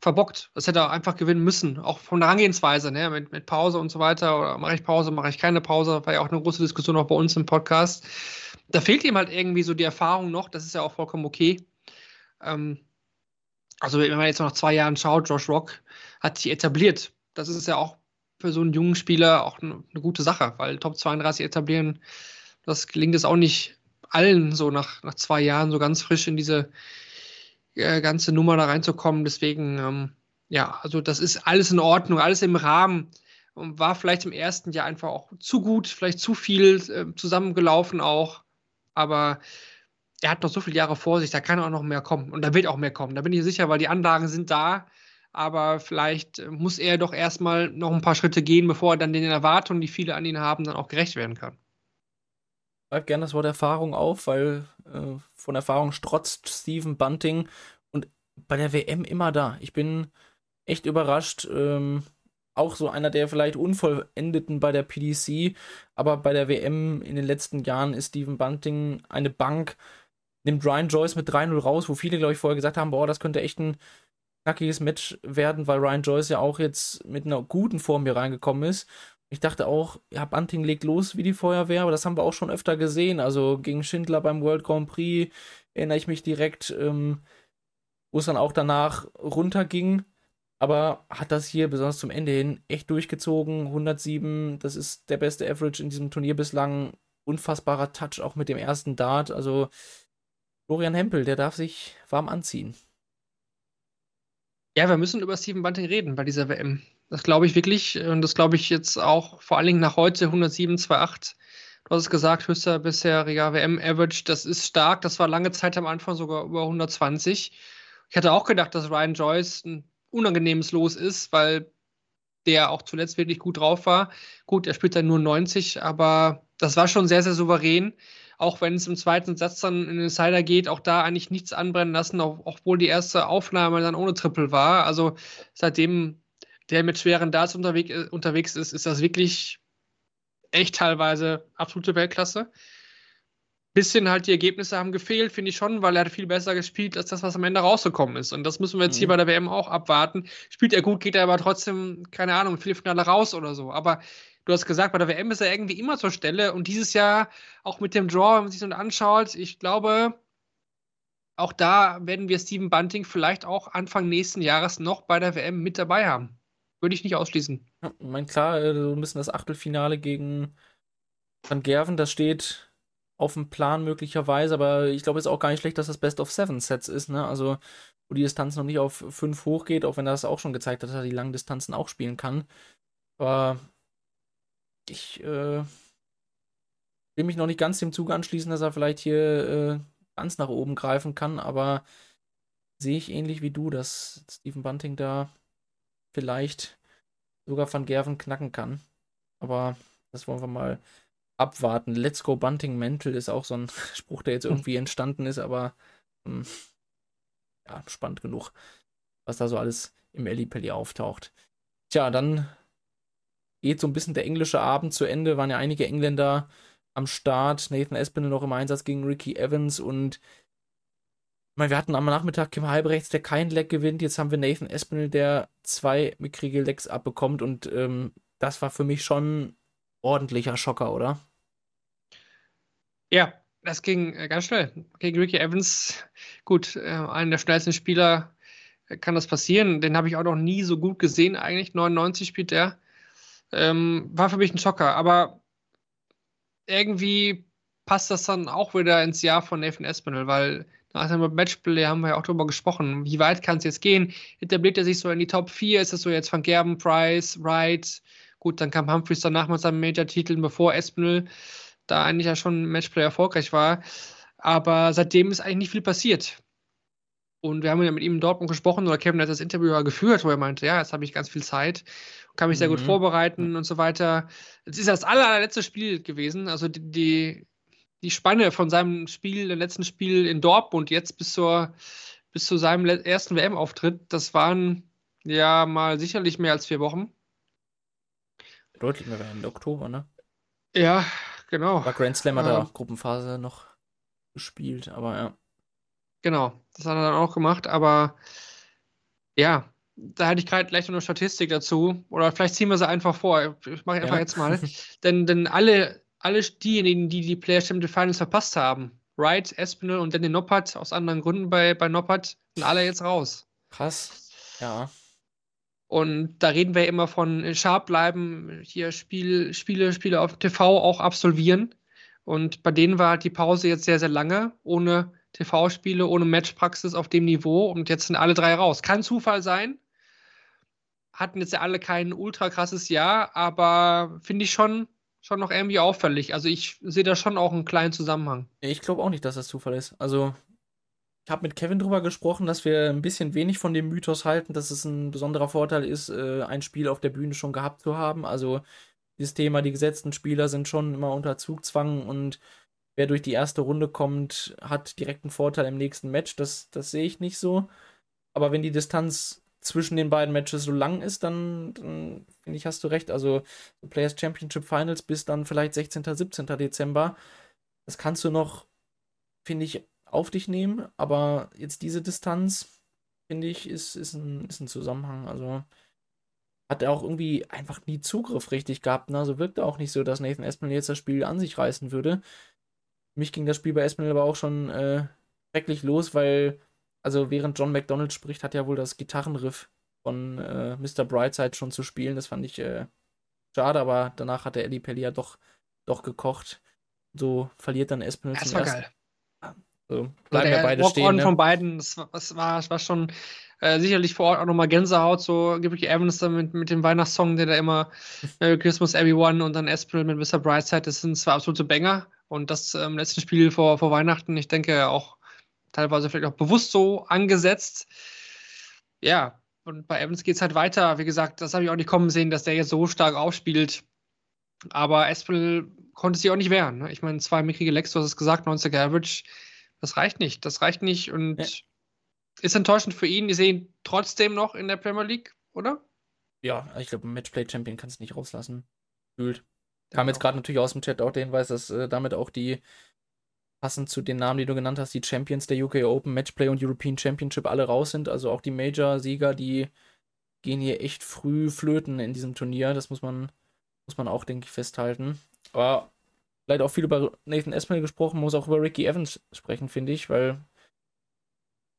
verbockt. Das hätte er einfach gewinnen müssen, auch von der Herangehensweise, ne? mit, mit Pause und so weiter. Oder mache ich Pause, mache ich keine Pause, war ja auch eine große Diskussion auch bei uns im Podcast. Da fehlt ihm halt irgendwie so die Erfahrung noch, das ist ja auch vollkommen okay. Ähm, also, wenn man jetzt noch zwei Jahren schaut, Josh Rock hat sich etabliert. Das ist ja auch für so einen jungen Spieler auch eine, gute Sache, weil Top 32 etablieren, das gelingt es auch nicht allen so nach, nach zwei Jahren so ganz frisch in diese äh, ganze Nummer da reinzukommen. Deswegen, ähm, ja, also das ist alles in Ordnung, alles im Rahmen. Und war vielleicht im ersten Jahr einfach auch zu gut, vielleicht zu viel äh, zusammengelaufen auch. Aber er hat noch so viele Jahre vor sich, da kann auch noch mehr kommen. Und da wird auch mehr kommen. Da bin ich sicher, weil die Anlagen sind da. Aber vielleicht äh, muss er doch erstmal noch ein paar Schritte gehen, bevor er dann den Erwartungen, die viele an ihn haben, dann auch gerecht werden kann schreibe gerne das Wort Erfahrung auf, weil äh, von Erfahrung strotzt Steven Bunting und bei der WM immer da. Ich bin echt überrascht. Ähm, auch so einer der vielleicht unvollendeten bei der PDC, aber bei der WM in den letzten Jahren ist Steven Bunting eine Bank, nimmt Ryan Joyce mit 3-0 raus, wo viele, glaube ich, vorher gesagt haben, boah, das könnte echt ein knackiges Match werden, weil Ryan Joyce ja auch jetzt mit einer guten Form hier reingekommen ist. Ich dachte auch, ja, Bunting legt los wie die Feuerwehr, aber das haben wir auch schon öfter gesehen. Also gegen Schindler beim World Grand Prix erinnere ich mich direkt, ähm, wo es dann auch danach runterging. Aber hat das hier besonders zum Ende hin echt durchgezogen. 107, das ist der beste Average in diesem Turnier bislang. Unfassbarer Touch auch mit dem ersten Dart. Also Florian Hempel, der darf sich warm anziehen. Ja, wir müssen über Steven Bunting reden bei dieser WM. Das glaube ich wirklich. Und das glaube ich jetzt auch vor allen Dingen nach heute 107,28. Du hast es gesagt, höchster bisheriger WM-Average. Das ist stark. Das war lange Zeit am Anfang sogar über 120. Ich hatte auch gedacht, dass Ryan Joyce ein unangenehmes Los ist, weil der auch zuletzt wirklich gut drauf war. Gut, er spielt dann nur 90, aber das war schon sehr, sehr souverän. Auch wenn es im zweiten Satz dann in den Cider geht, auch da eigentlich nichts anbrennen lassen, auch, obwohl die erste Aufnahme dann ohne Triple war. Also seitdem der mit schweren Darts unterwegs, äh, unterwegs ist, ist das wirklich echt teilweise absolute Weltklasse. Bisschen halt die Ergebnisse haben gefehlt, finde ich schon, weil er hat viel besser gespielt als das, was am Ende rausgekommen ist. Und das müssen wir jetzt mhm. hier bei der WM auch abwarten. Spielt er gut, geht er aber trotzdem, keine Ahnung, im Viertelfinale raus oder so. Aber du hast gesagt, bei der WM ist er irgendwie immer zur Stelle. Und dieses Jahr auch mit dem Draw, wenn man sich das anschaut, ich glaube, auch da werden wir Steven Bunting vielleicht auch Anfang nächsten Jahres noch bei der WM mit dabei haben. Würde ich nicht ausschließen. Ja, mein klar, äh, so ein bisschen das Achtelfinale gegen Van Gerven, das steht auf dem Plan möglicherweise, aber ich glaube, es ist auch gar nicht schlecht, dass das Best of Seven Sets ist, ne? Also, wo die Distanz noch nicht auf 5 hochgeht, auch wenn er das auch schon gezeigt hat, dass er die langen Distanzen auch spielen kann. Aber ich äh, will mich noch nicht ganz dem Zug anschließen, dass er vielleicht hier äh, ganz nach oben greifen kann, aber sehe ich ähnlich wie du, dass Stephen Bunting da vielleicht sogar Van Gerven knacken kann. Aber das wollen wir mal abwarten. Let's go Bunting Mental ist auch so ein Spruch, der jetzt irgendwie entstanden ist, aber ähm, ja, spannend genug, was da so alles im Ellipelli auftaucht. Tja, dann geht so ein bisschen der englische Abend zu Ende. Waren ja einige Engländer am Start. Nathan Espinel noch im Einsatz gegen Ricky Evans und ich meine, wir hatten am Nachmittag Kim Halbrechts, der kein Leck gewinnt. Jetzt haben wir Nathan Espinel, der zwei mickrige Lecks abbekommt. Und ähm, das war für mich schon ordentlicher Schocker, oder? Ja, das ging äh, ganz schnell. Gegen Ricky Evans, gut, äh, einer der schnellsten Spieler kann das passieren. Den habe ich auch noch nie so gut gesehen, eigentlich. 99 spielt der. Ähm, war für mich ein Schocker, aber irgendwie passt das dann auch wieder ins Jahr von Nathan Espinel, weil nach dem Matchplay haben wir ja auch darüber gesprochen. Wie weit kann es jetzt gehen? Etabliert er sich so in die Top 4? Ist es so jetzt von Gerben, Price, Wright? Gut, dann kam Humphreys danach mit seinem Major-Titel, bevor Espinel da eigentlich ja schon Matchplay erfolgreich war. Aber seitdem ist eigentlich nicht viel passiert. Und wir haben ja mit ihm in Dortmund gesprochen oder Kevin hat das Interview geführt, wo er meinte, ja, jetzt habe ich ganz viel Zeit, kann mich sehr gut mhm. vorbereiten und so weiter. Es ist das allerletzte Spiel gewesen. Also die, die, die Spanne von seinem Spiel, dem letzten Spiel in Dortmund, jetzt bis zur bis zu seinem ersten WM-Auftritt, das waren ja mal sicherlich mehr als vier Wochen. Deutlich mehr im Oktober, ne? Ja, genau. War Grand Slam hat er auch Gruppenphase noch gespielt, aber ja. Genau, das hat er dann auch gemacht, aber ja, da hätte ich gerade gleich noch eine Statistik dazu. Oder vielleicht ziehen wir sie einfach vor. Ich mache einfach ja. jetzt mal. denn, denn alle, alle diejenigen, die die Player Championship Finals verpasst haben, Wright, Espinel und Danny Noppert, aus anderen Gründen bei, bei Noppert, sind alle jetzt raus. Krass. Ja. Und da reden wir immer von sharp bleiben, hier Spiel, Spiele, Spiele auf TV auch absolvieren. Und bei denen war die Pause jetzt sehr, sehr lange, ohne TV-Spiele ohne Matchpraxis auf dem Niveau und jetzt sind alle drei raus. Kann Zufall sein. Hatten jetzt ja alle kein ultra krasses Jahr, aber finde ich schon, schon noch irgendwie auffällig. Also ich sehe da schon auch einen kleinen Zusammenhang. Ich glaube auch nicht, dass das Zufall ist. Also ich habe mit Kevin drüber gesprochen, dass wir ein bisschen wenig von dem Mythos halten, dass es ein besonderer Vorteil ist, äh, ein Spiel auf der Bühne schon gehabt zu haben. Also dieses Thema, die gesetzten Spieler sind schon immer unter Zugzwang und wer durch die erste Runde kommt, hat direkt einen Vorteil im nächsten Match. Das, das sehe ich nicht so. Aber wenn die Distanz zwischen den beiden Matches so lang ist, dann, dann finde ich, hast du recht. Also Players Championship Finals bis dann vielleicht 16., 17. Dezember. Das kannst du noch, finde ich, auf dich nehmen. Aber jetzt diese Distanz, finde ich, ist, ist, ein, ist ein Zusammenhang. Also hat er auch irgendwie einfach nie Zugriff richtig gehabt. Ne? Also wirkte auch nicht so, dass Nathan Espinel jetzt das Spiel an sich reißen würde mich ging das Spiel bei Espinel aber auch schon äh, schrecklich los, weil, also während John McDonald spricht, hat ja wohl das Gitarrenriff von äh, Mr. Brightside schon zu spielen. Das fand ich äh, schade, aber danach hat der Eddie Pelli ja doch, doch gekocht. So verliert dann Espinel zum ersten. Geil. So, bleiben ja beide stehen. Ne? von beiden, das war, das war, das war schon äh, sicherlich vor Ort auch nochmal Gänsehaut, so Gibby Evans mit, mit dem Weihnachtssong, der da immer Merry Christmas Everyone und dann Espinel mit Mr. Brightside, das sind zwar absolute Banger, und das im ähm, letzten Spiel vor, vor Weihnachten, ich denke auch teilweise vielleicht auch bewusst so angesetzt. Ja, und bei Evans geht es halt weiter. Wie gesagt, das habe ich auch nicht kommen sehen, dass der jetzt so stark aufspielt. Aber Espel konnte sich auch nicht wehren. Ne? Ich meine, zwei mickrige Lecks, du hast es gesagt, 90er Average. Das reicht nicht. Das reicht nicht und ja. ist enttäuschend für ihn. Die sehen trotzdem noch in der Premier League, oder? Ja, ich glaube, Matchplay Champion kannst du nicht rauslassen. Fühlt. Kam jetzt gerade natürlich aus dem Chat auch der Hinweis, dass äh, damit auch die, passend zu den Namen, die du genannt hast, die Champions der UK Open, Matchplay und European Championship alle raus sind. Also auch die Major-Sieger, die gehen hier echt früh flöten in diesem Turnier. Das muss man, muss man auch, denke ich, festhalten. Aber leider auch viel über Nathan Esmel gesprochen, muss auch über Ricky Evans sprechen, finde ich, weil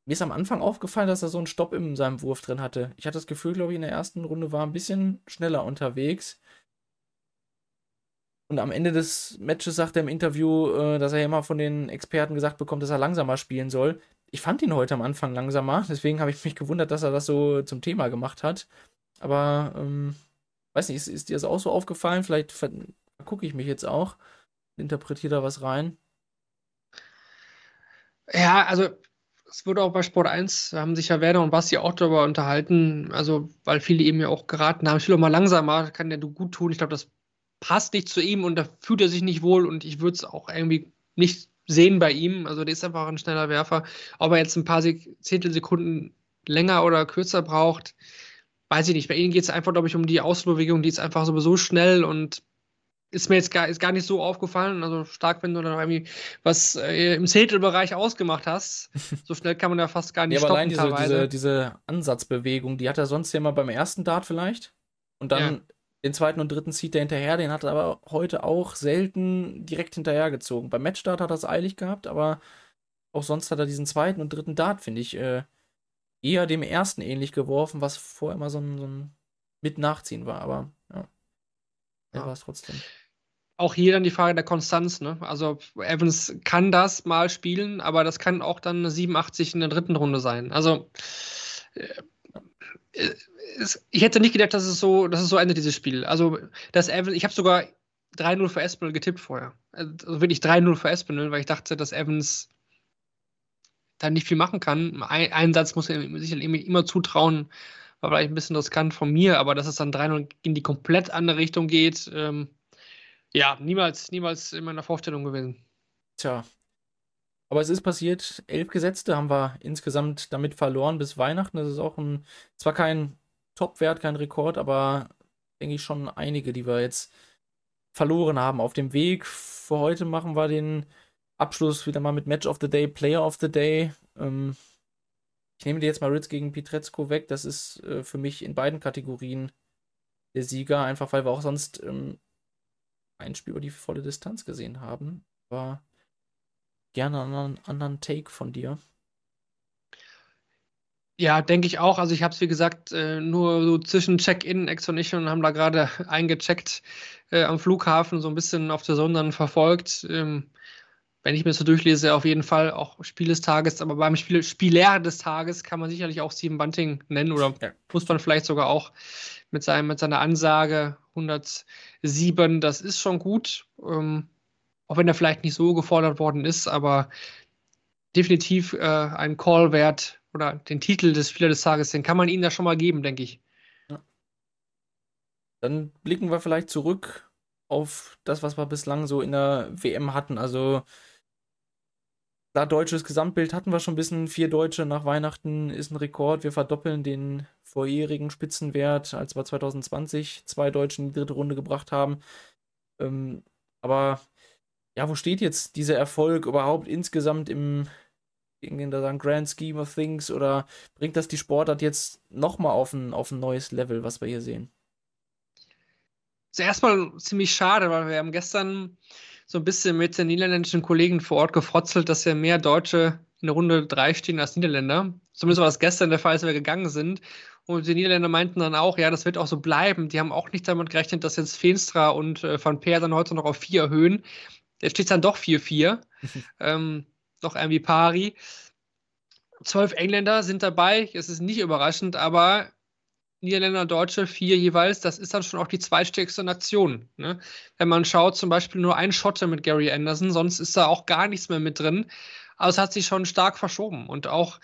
mir ist am Anfang aufgefallen, dass er so einen Stopp in seinem Wurf drin hatte. Ich hatte das Gefühl, glaube ich, in der ersten Runde war ein bisschen schneller unterwegs. Und am Ende des Matches sagt er im Interview, äh, dass er immer von den Experten gesagt bekommt, dass er langsamer spielen soll. Ich fand ihn heute am Anfang langsamer, deswegen habe ich mich gewundert, dass er das so zum Thema gemacht hat. Aber, ähm, weiß nicht, ist, ist dir das auch so aufgefallen? Vielleicht gucke ich mich jetzt auch, interpretiere da was rein. Ja, also es wurde auch bei Sport 1, da haben sich ja Werner und Basti auch darüber unterhalten, also weil viele eben ja auch geraten haben, ich will auch mal langsamer, kann ja du gut tun. Ich glaube, das passt nicht zu ihm und da fühlt er sich nicht wohl und ich würde es auch irgendwie nicht sehen bei ihm. Also der ist einfach ein schneller Werfer. Ob er jetzt ein paar Zehntelsekunden länger oder kürzer braucht, weiß ich nicht. Bei ihm geht es einfach, glaube ich, um die Ausbewegung, die ist einfach sowieso schnell und ist mir jetzt gar, ist gar nicht so aufgefallen. Also stark, wenn du dann irgendwie was äh, im Zehntelbereich ausgemacht hast. So schnell kann man ja fast gar nicht ja, aber stoppen. Allein diese, diese, diese, Ansatzbewegung, die hat er sonst ja immer beim ersten Dart vielleicht. Und dann ja. Den zweiten und dritten zieht er hinterher, den hat er aber heute auch selten direkt hinterhergezogen. Beim Matchstart hat er es eilig gehabt, aber auch sonst hat er diesen zweiten und dritten Dart, finde ich, äh, eher dem ersten ähnlich geworfen, was vorher immer so ein, so ein Mit-Nachziehen war, aber ja. Er Ja. war es trotzdem. Auch hier dann die Frage der Konstanz, ne? Also Evans kann das mal spielen, aber das kann auch dann eine 87 in der dritten Runde sein. Also äh, ich hätte nicht gedacht, dass es so, dass es so endet, dieses Spiel. Also, dass Evans, ich habe sogar 3-0 für Espinel getippt vorher. Also wirklich 3-0 für Espinel, weil ich dachte, dass Evans da nicht viel machen kann. Ein, einen Satz muss er sich immer zutrauen, war vielleicht ein bisschen riskant von mir, aber dass es dann 3-0 in die komplett andere Richtung geht, ähm, ja, niemals, niemals in meiner Vorstellung gewesen. Tja. Aber es ist passiert, elf Gesetzte haben wir insgesamt damit verloren bis Weihnachten. Das ist auch ein, zwar kein Top-Wert, kein Rekord, aber denke ich schon einige, die wir jetzt verloren haben. Auf dem Weg für heute machen wir den Abschluss wieder mal mit Match of the Day, Player of the Day. Ähm, ich nehme dir jetzt mal Ritz gegen Pietrezko weg. Das ist äh, für mich in beiden Kategorien der Sieger, einfach weil wir auch sonst ähm, ein Spiel über die volle Distanz gesehen haben. Aber gerne einen anderen, Take von dir. Ja, denke ich auch. Also ich habe es, wie gesagt, äh, nur so zwischen Check-in, Ex und ich und haben da gerade eingecheckt äh, am Flughafen, so ein bisschen auf der Sonne verfolgt. Ähm, wenn ich mir das so durchlese, auf jeden Fall auch Spiel des Tages, aber beim Spiel, Spieler des Tages kann man sicherlich auch Steven Bunting nennen oder Ja. muss man vielleicht sogar auch mit, seinem, mit seiner Ansage 107, das ist schon gut, ähm, auch wenn er vielleicht nicht so gefordert worden ist, aber definitiv äh, ein Call wert oder den Titel des Spieler des Tages, den kann man ihnen da schon mal geben, denke ich. Dann blicken wir vielleicht zurück auf das, was wir bislang so in der WM hatten. Also da deutsches Gesamtbild hatten wir schon ein bisschen. Vier Deutsche nach Weihnachten ist ein Rekord. Wir verdoppeln den vorherigen Spitzenwert, als wir 2020 zwei Deutsche in die dritte Runde gebracht haben. Ähm, aber ja, wo steht jetzt dieser Erfolg überhaupt insgesamt im in sagen, Grand Scheme of Things oder bringt das die Sportart jetzt nochmal auf ein, auf ein neues Level, was wir hier sehen? ist erstmal ziemlich schade, weil wir haben gestern so ein bisschen mit den niederländischen Kollegen vor Ort gefrotzelt, dass ja mehr Deutsche in der Runde 3 stehen als Niederländer. Zumindest war das gestern der Fall, als wir gegangen sind. Und die Niederländer meinten dann auch, ja, das wird auch so bleiben. Die haben auch nicht damit gerechnet, dass jetzt Feenstra und äh, Van Peer dann heute noch auf 4 erhöhen. Jetzt steht es dann doch 4-4. ähm, noch irgendwie pari. Zwölf Engländer sind dabei. Es ist nicht überraschend, aber Niederländer und Deutsche, vier jeweils, das ist dann schon auch die zweitstärkste Nation. Ne? Wenn man schaut, zum Beispiel nur ein Schotte mit Gary Anderson, sonst ist da auch gar nichts mehr mit drin. Aber es hat sich schon stark verschoben. Und auch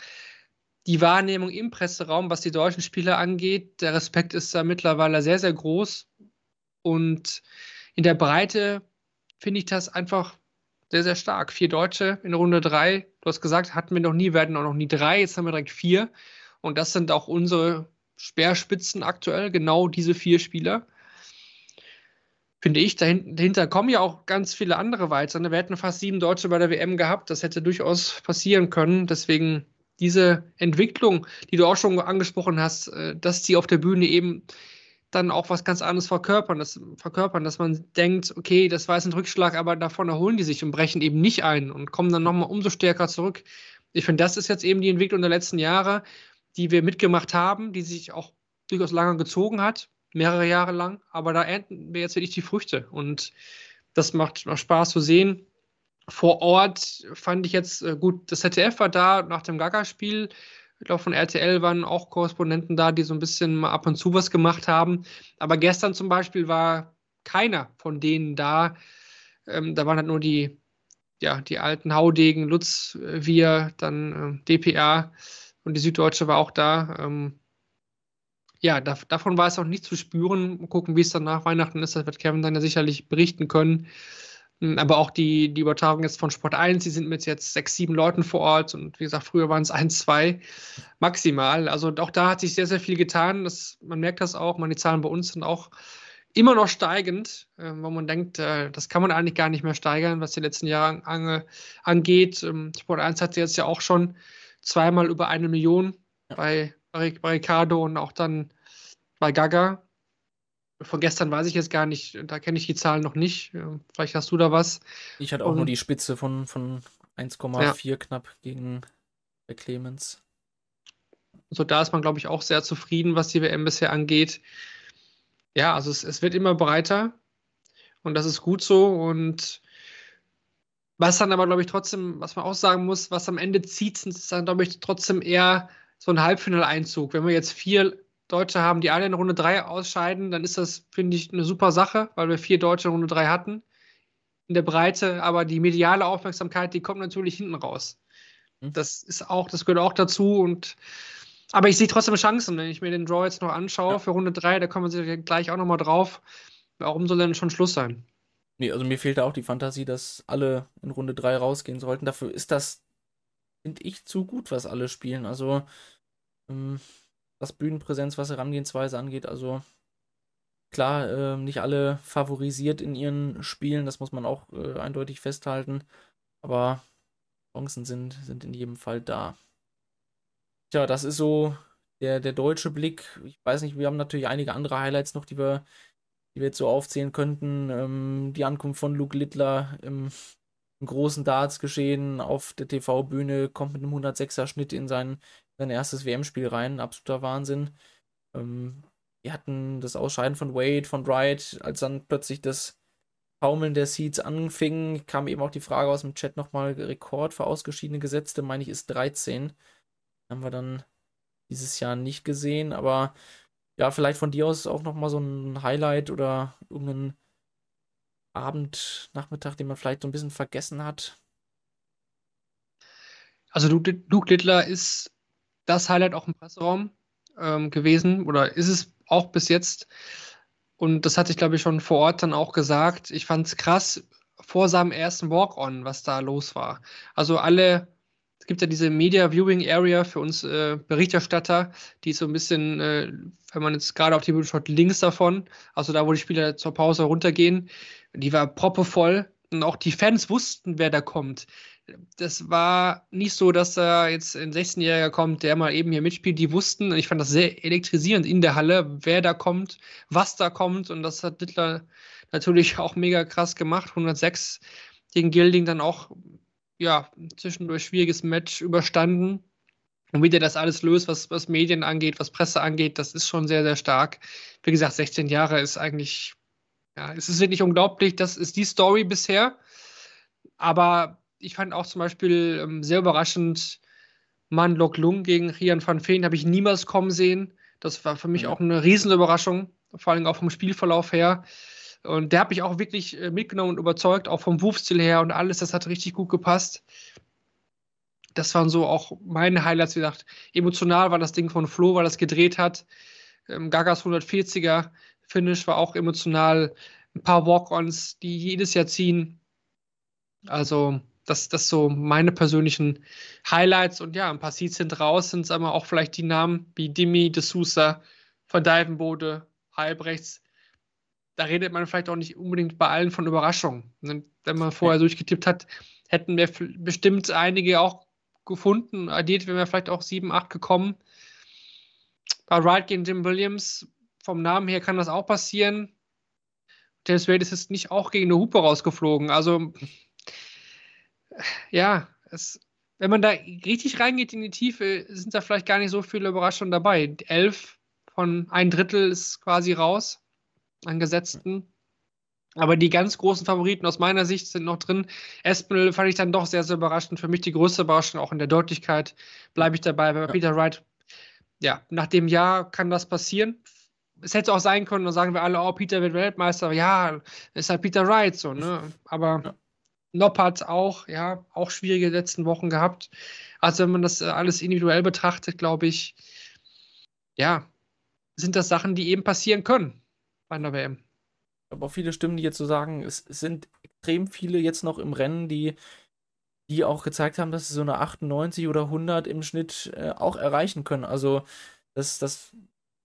die Wahrnehmung im Presseraum, was die deutschen Spieler angeht, der Respekt ist da mittlerweile sehr, sehr groß. Und in der Breite finde ich das einfach sehr, sehr stark. Vier Deutsche in Runde drei. Du hast gesagt, hatten wir noch nie, werden auch noch nie drei. Jetzt haben wir direkt vier. Und das sind auch unsere Speerspitzen aktuell, genau diese vier Spieler. Finde ich, dahinter, kommen ja auch ganz viele andere weiter. Wir hätten fast sieben Deutsche bei der WM gehabt. Das hätte durchaus passieren können. Deswegen diese Entwicklung, die du auch schon angesprochen hast, äh, dass die auf der Bühne eben dann auch was ganz anderes verkörpern, das, verkörpern, dass man denkt, okay, das war jetzt ein Rückschlag, aber davon erholen die sich und brechen eben nicht ein und kommen dann nochmal umso stärker zurück. Ich finde, das ist jetzt eben die Entwicklung der letzten Jahre, die wir mitgemacht haben, die sich auch durchaus lange gezogen hat, mehrere Jahre lang, aber da ernten wir jetzt wirklich die Früchte und das macht, macht Spaß zu sehen. Vor Ort fand ich jetzt äh, gut, das ZDF war da nach dem Gaga-Spiel. Ich glaube, von RTL waren auch Korrespondenten da, die so ein bisschen mal ab und zu was gemacht haben. Aber gestern zum Beispiel war keiner von denen da. Ähm, da waren halt nur die, ja, die alten Haudegen, Lutz, äh, wir, dann äh, DPA und die Süddeutsche war auch da. Ähm, ja, da, davon war es auch nicht zu spüren. Mal gucken, wie es dann nach Weihnachten ist. Das wird Kevin dann ja sicherlich berichten können. Aber auch die, die Übertragung jetzt von Sport 1, die sind mit jetzt sechs, sieben Leuten vor Ort und wie gesagt, früher waren es ein, zwei maximal. Also auch da hat sich sehr, sehr viel getan. Das, man merkt das auch, meine Zahlen bei uns sind auch immer noch steigend, äh, wo man denkt, äh, das kann man eigentlich gar nicht mehr steigern, was die letzten Jahre an, angeht. Ähm, Sport 1 hat jetzt ja auch schon zweimal über eine Million ja. bei, bei Ricardo und auch dann bei Gaga. Von gestern weiß ich jetzt gar nicht, da kenne ich die Zahlen noch nicht. Vielleicht hast du da was. Ich hatte auch und, nur die Spitze von, von 1,4 ja. knapp gegen Clemens. Also da ist man, glaube ich, auch sehr zufrieden, was die WM bisher angeht. Ja, also es, es wird immer breiter und das ist gut so. Und was dann aber, glaube ich, trotzdem, was man auch sagen muss, was am Ende zieht, ist dann, glaube ich, trotzdem eher so ein Halbfinaleinzug. Wenn wir jetzt vier Deutsche haben, die alle in Runde 3 ausscheiden, dann ist das, finde ich, eine super Sache, weil wir vier Deutsche in Runde 3 hatten. In der Breite, aber die mediale Aufmerksamkeit, die kommt natürlich hinten raus. Mhm. Das ist auch, das gehört auch dazu und aber ich sehe trotzdem Chancen, wenn ich mir den Draw jetzt noch anschaue ja. für Runde 3, da kommen wir gleich auch nochmal drauf. Warum soll denn schon Schluss sein? Nee, also mir fehlt auch die Fantasie, dass alle in Runde 3 rausgehen sollten. Dafür ist das, finde ich, zu gut, was alle spielen. Also, ähm, was Bühnenpräsenz, was Herangehensweise angeht, also klar, äh, nicht alle favorisiert in ihren Spielen, das muss man auch äh, eindeutig festhalten. Aber Chancen sind, sind in jedem Fall da. Tja, das ist so der, der deutsche Blick. Ich weiß nicht, wir haben natürlich einige andere Highlights noch, die wir, die wir jetzt so aufzählen könnten. Ähm, die Ankunft von Luke Littler im, großen Darts geschehen auf der TV-Bühne, kommt mit einem 106er Schnitt in sein, sein erstes WM-Spiel rein. Absoluter Wahnsinn. Ähm, wir hatten das Ausscheiden von Wade, von Wright, als dann plötzlich das Taumeln der Seeds anfing, kam eben auch die Frage aus dem Chat nochmal, Rekord für ausgeschiedene Gesetzte, meine ich, ist 13. Haben wir dann dieses Jahr nicht gesehen, aber ja, vielleicht von dir aus auch nochmal so ein Highlight oder irgendeinen Abend, Nachmittag, den man vielleicht so ein bisschen vergessen hat. Also Luke Littler ist das Highlight auch im Presseraum ähm, gewesen oder ist es auch bis jetzt. Und das hatte ich, glaube ich, schon vor Ort dann auch gesagt. Ich fand es krass vor seinem ersten Walk-On, was da los war. Also alle, es gibt ja diese Media Viewing Area für uns äh, Berichterstatter, die ist so ein bisschen, äh, wenn man jetzt gerade auf die Bühne schaut, links davon, also da, wo die Spieler zur Pause runtergehen, die war proppevoll. Und auch die Fans wussten, wer da kommt das war nicht so, dass da jetzt ein 16-Jähriger kommt, der mal eben hier mitspielt. Die wussten, und ich fand das sehr elektrisierend in der Halle, wer da kommt, was da kommt. Und das hat Dittler natürlich auch mega krass gemacht. 106 gegen Gilding dann auch, ja, zwischendurch schwieriges Match überstanden. Und wie der das alles löst, was, was Medien angeht, was Presse angeht, das ist schon sehr, sehr stark. Wie gesagt, 16 Jahre ist eigentlich, ja, es ist wirklich unglaublich. Das ist die Story bisher. Aber ich fand auch zum Beispiel ähm, sehr überraschend Man Lok Lung gegen Rian van Veen, habe ich niemals kommen sehen. Das war für mich ja. auch eine Riesenüberraschung, vor allem auch vom Spielverlauf her. Und der hat mich auch wirklich äh, mitgenommen und überzeugt, auch vom Wurfstil her und alles. Das hat richtig gut gepasst. Das waren so auch meine Highlights, wie gesagt. Emotional war das Ding von Flo, weil das gedreht hat. Ähm, Gagas 140er Finish war auch emotional. Ein paar Walk-Ons, die jedes Jahr ziehen. Also, das, das so meine persönlichen Highlights. Und ja, ein paar Seeds sind raus, sind es aber auch vielleicht die Namen wie Dimi, De Sousa, Van Dijvenbode, Halbrechts. Da redet man vielleicht auch nicht unbedingt bei allen von Überraschung. Wenn man vorher durchgetippt hat, hätten wir bestimmt einige auch gefunden. Addiert wären wir vielleicht auch 7, 8 gekommen. Bei Wright gegen Jim Williams, vom Namen her kann das auch passieren. James Wade ist jetzt nicht auch gegen eine Hupe rausgeflogen. Also ja, es, wenn man da richtig reingeht in die Tiefe, sind da vielleicht gar nicht so viele Überraschungen dabei. Elf von ein Drittel ist quasi raus an Gesetzten. Aber die ganz großen Favoriten aus meiner Sicht sind noch drin. Espinel fand ich dann doch sehr, sehr überraschend. Für mich die größte Überraschung, auch in der Deutlichkeit, bleibe ich dabei. Bei ja. Peter Wright, ja, nach dem Jahr kann das passieren. Es hätte auch sein können, dann sagen wir alle, oh, Peter wird Weltmeister. Ja, ist halt Peter Wright so, ne? Aber ja. Noppert auch, ja, auch schwierige letzten Wochen gehabt. Also wenn man das äh, alles individuell betrachtet, glaube ich, ja, sind das Sachen, die eben passieren können bei einer WM. Ich habe auch viele Stimmen, die jetzt so sagen, es, sind extrem viele jetzt noch im Rennen, die, die auch gezeigt haben, dass sie so eine 98 oder 100 im Schnitt äh, auch erreichen können. Also das, das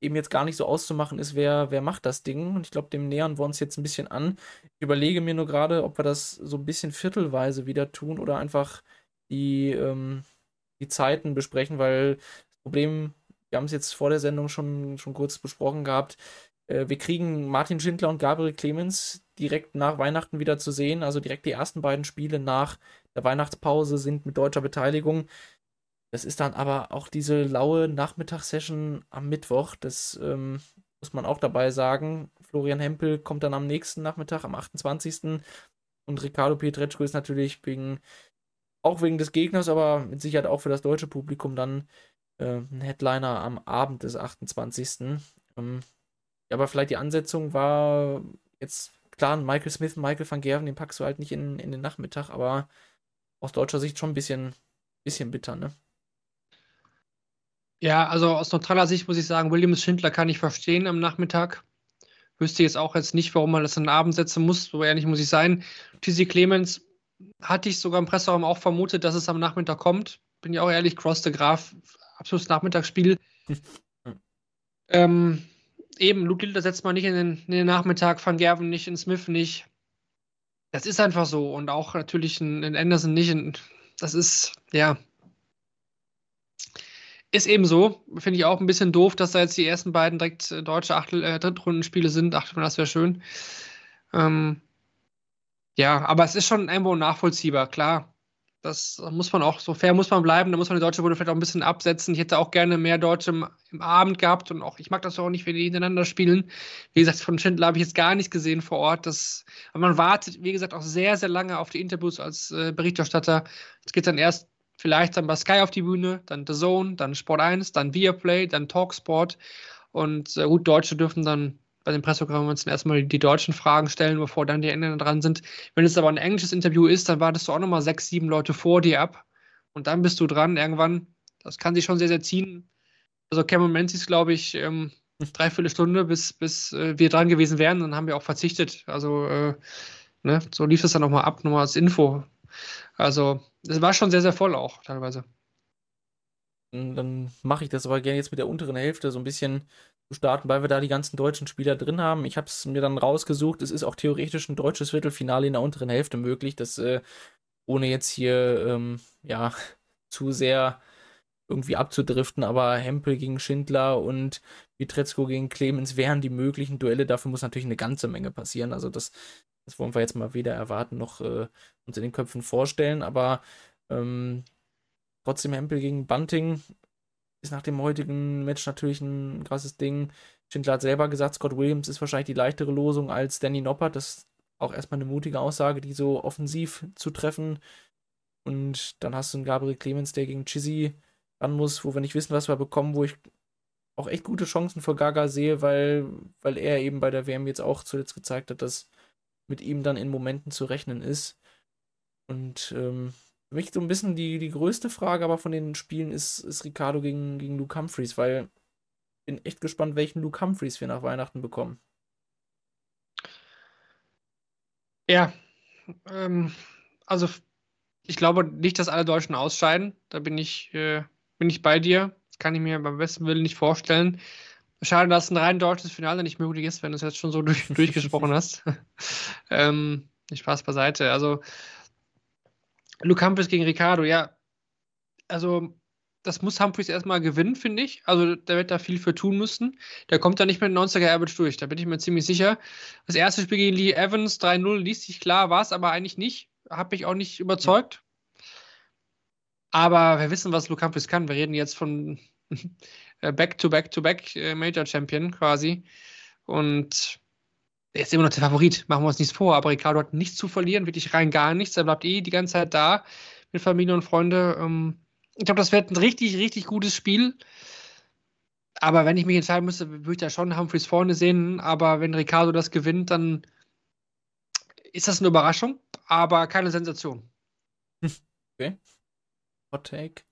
eben jetzt gar nicht so auszumachen ist, wer, wer macht das Ding. Und ich glaube, dem nähern wir uns jetzt ein bisschen an. Ich überlege mir nur gerade, ob wir das so ein bisschen viertelweise wieder tun oder einfach die, ähm, die Zeiten besprechen, weil das Problem, wir haben es jetzt vor der Sendung schon, schon kurz besprochen gehabt, äh, wir kriegen Martin Schindler und Gabriel Clemens direkt nach Weihnachten wieder zu sehen. Also direkt die ersten beiden Spiele nach der Weihnachtspause sind mit deutscher Beteiligung das ist dann aber auch diese laue Nachmittagssession am Mittwoch. Das ähm, muss man auch dabei sagen. Florian Hempel kommt dann am nächsten Nachmittag, am 28. Und Ricardo Pietreczko ist natürlich wegen, auch wegen des Gegners, aber mit Sicherheit auch für das deutsche Publikum dann äh, ein Headliner am Abend des 28. Ähm, ja, aber vielleicht die Ansetzung war jetzt klar, Michael Smith, Michael van Gerven, den packst du halt nicht in, in den Nachmittag, aber aus deutscher Sicht schon ein bisschen, bisschen bitter, ne? Ja, also aus neutraler Sicht muss ich sagen, Williams Schindler kann ich verstehen am Nachmittag. Wüsste jetzt auch jetzt nicht, warum man das in den Abend setzen muss, so ehrlich muss ich sein. TC Clemens hatte ich sogar im Presseraum auch vermutet, dass es am Nachmittag kommt. Bin ja auch ehrlich, Cross de Graf, absolutes Nachmittagsspiel. ähm, eben, Luke Litter setzt man nicht in den, in den, Nachmittag, Van Gerven nicht, in Smith nicht. Das ist einfach so. Und auch natürlich in, in Anderson nicht. In, das ist, ja. Ist eben so. Finde ich auch ein bisschen doof, dass da jetzt die ersten beiden direkt äh, deutsche Achtel, äh, Drittrundenspiele sind. Dachte man, das wäre schön. Ähm, ja, aber es ist schon irgendwo nachvollziehbar, klar. Das muss man auch, so fair muss man bleiben, da muss man die deutsche Runde vielleicht auch ein bisschen absetzen. Ich hätte auch gerne mehr Deutsche im, im Abend gehabt und auch, ich mag das auch nicht, wenn die hintereinander spielen. Wie gesagt, von Schindler habe ich jetzt gar nicht gesehen vor Ort. Das, aber man wartet, wie gesagt, auch sehr, sehr lange auf die Interviews als äh, Berichterstatter. Es geht dann erst vielleicht dann bei Sky auf die Bühne, dann The Zone, dann Sport 1, dann Viaplay, dann Talksport. Und äh, gut, Deutsche dürfen dann bei den Pressekonferenzen erstmal die deutschen Fragen stellen, bevor dann die Engländer dran sind. Wenn es aber ein englisches Interview ist, dann wartest du auch nochmal sechs, sieben Leute vor dir ab und dann bist du dran irgendwann. Das kann sich schon sehr, sehr ziehen. Also Cameron Menzies, glaube ich, ähm, dreiviertel Stunde, bis, bis äh, wir dran gewesen wären. Dann haben wir auch verzichtet. Also äh, ne, so lief es dann nochmal ab, nochmal als Info. Also es war schon sehr, sehr voll auch teilweise. Dann mache ich das aber gerne jetzt mit der unteren Hälfte so ein bisschen zu starten, weil wir da die ganzen deutschen Spieler drin haben. Ich habe es mir dann rausgesucht. Es ist auch theoretisch ein deutsches Viertelfinale in der unteren Hälfte möglich. Das äh, ohne jetzt hier ähm, ja zu sehr irgendwie abzudriften, aber Hempel gegen Schindler und Vitretzko gegen Clemens wären die möglichen Duelle. Dafür muss natürlich eine ganze Menge passieren. Also das, das wollen wir jetzt mal weder erwarten noch äh, uns in den Köpfen vorstellen. Aber ähm, trotzdem Hempel gegen Bunting ist nach dem heutigen Match natürlich ein krasses Ding. Schindler hat selber gesagt, Scott Williams ist wahrscheinlich die leichtere Losung als Danny Noppert. Das ist auch erstmal eine mutige Aussage, die so offensiv zu treffen. Und dann hast du einen Gabriel Clemens, der gegen Chizzy ran muss, wo wir nicht wissen, was wir bekommen, wo ich auch echt gute Chancen für Gaga sehe, weil, weil er eben bei der WM jetzt auch zuletzt gezeigt hat, dass mit ihm dann in Momenten zu rechnen ist. Und ähm, für mich so ein bisschen die, die größte Frage aber von den Spielen ist, ist Ricardo gegen, gegen Luke Humphreys, weil ich bin echt gespannt, welchen Luke Humphreys wir nach Weihnachten bekommen. Ja, ähm, also ich glaube nicht, dass alle Deutschen ausscheiden. Da bin ich, äh, bin ich bei dir. Das kann ich mir beim besten Willen nicht vorstellen. Schade, dass ein rein deutsches Finale nicht möglich ist, wenn du es jetzt schon so durch, durchgesprochen hast. ähm, Spaß beiseite. Also Luke Humphries gegen Ricardo, ja. Also, das muss Humphries erstmal gewinnen, finde ich. Also, der wird da viel für tun müssen. Der kommt da nicht mit 90er Average durch, da bin ich mir ziemlich sicher. Das erste Spiel gegen Lee Evans 3-0 liest sich klar, war es aber eigentlich nicht. Habe ich auch nicht überzeugt. Aber wir wissen, was Luke Humphries kann. Wir reden jetzt von Äh, Major Champion quasi. Und er ist immer noch der Favorit, machen wir uns nichts vor. Aber Ricardo hat nichts zu verlieren, wirklich rein gar nichts. Er bleibt eh die ganze Zeit da mit Familie und Freunde. Ähm, ich glaube, das wird ein richtig, richtig gutes Spiel. Aber wenn ich mich entscheiden müsste, würde ich da schon Humphreys vorne sehen. Aber wenn Ricardo das gewinnt, dann ist das eine Überraschung, aber keine Sensation. Okay. Hot Take.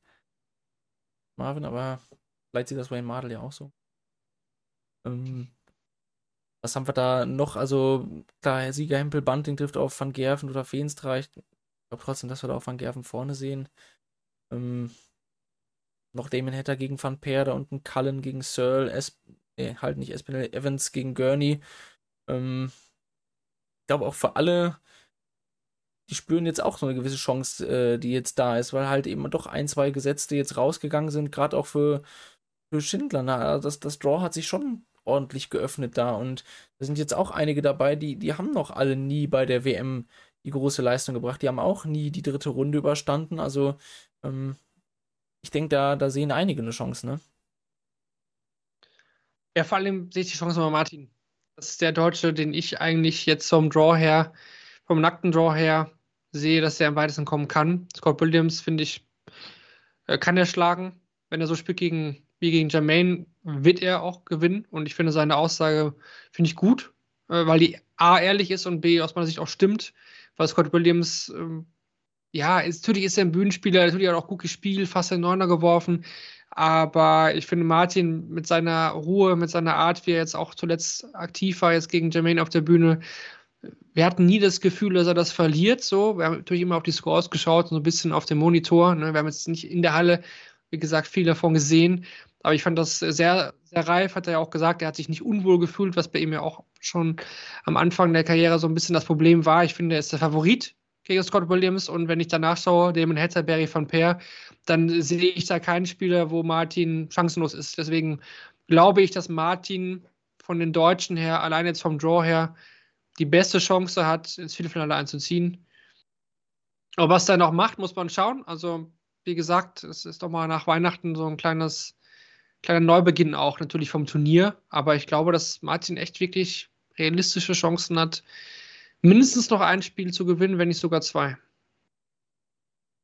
Marvin, aber vielleicht sieht das Wayne Mardell ja auch so. Ähm, was haben wir da noch? Also, klar, Sieger Hempel, Bunting trifft auf Van Gerven oder Feenstra. Ich glaube trotzdem, dass wir da auch Van Gerven vorne sehen. Ähm, noch Damon Hatter gegen Van Peer, da unten Cullen gegen Searle, es nee, halt nicht Espinel, Evans gegen Gurney. Ähm, ich glaube auch für alle, die spüren jetzt auch so eine gewisse Chance, äh, die jetzt da ist, weil halt eben doch ein, zwei Gesetzte jetzt rausgegangen sind, gerade auch für, für Schindler. Na, das, das Draw hat sich schon ordentlich geöffnet da. Und da sind jetzt auch einige dabei, die, die haben noch alle nie bei der WM die große Leistung gebracht. Die haben auch nie die dritte Runde überstanden. Also ähm, ich denke, da, da sehen einige eine Chance, ne? Ja, vor allem sehe ich die Chance bei Martin. Das ist der Deutsche, den ich eigentlich jetzt vom Draw her, vom nackten Draw her sehe, dass der am weitesten kommen kann. Scott Williams, finde ich, äh, kann er schlagen. Wenn er so spielt gegen, wie gegen Jermaine, wird er auch gewinnen. Und ich finde seine Aussage, finde ich gut, äh, weil die A, ehrlich ist und B, aus meiner Sicht auch stimmt. Weil Scott Williams, ähm, ja, ist, natürlich ist er ein Bühnenspieler, natürlich hat er auch gut gespielt, fast den Neuner geworfen. Aber ich finde, Martin mit seiner Ruhe, mit seiner Art, wie er jetzt auch zuletzt aktiv war, jetzt gegen Jermaine auf der Bühne, wir hatten nie das Gefühl, dass er das verliert. So, wir haben natürlich immer auf die Scores geschaut, so ein bisschen auf dem Monitor. Ne? Wir haben jetzt nicht in der Halle, wie gesagt, viel davon gesehen. Aber ich fand das sehr, sehr reif, hat er ja auch gesagt. Er hat sich nicht unwohl gefühlt, was bei ihm ja auch schon am Anfang der Karriere so ein bisschen das Problem war. Ich finde, er ist der Favorit gegen Scott Williams. Und wenn ich danach schaue, Damon Hatterberry von Peer, dann sehe ich da keinen Spieler, wo Martin chancenlos ist. Deswegen glaube ich, dass Martin von den Deutschen her, allein jetzt vom Draw her, die beste Chance hat, ins Viertelfinale einzuziehen. Aber was er noch macht, muss man schauen. Also, wie gesagt, es ist doch mal nach Weihnachten so ein kleines, kleiner Neubeginn auch natürlich vom Turnier. Aber ich glaube, dass Martin echt wirklich realistische Chancen hat, mindestens noch ein Spiel zu gewinnen, wenn nicht sogar zwei.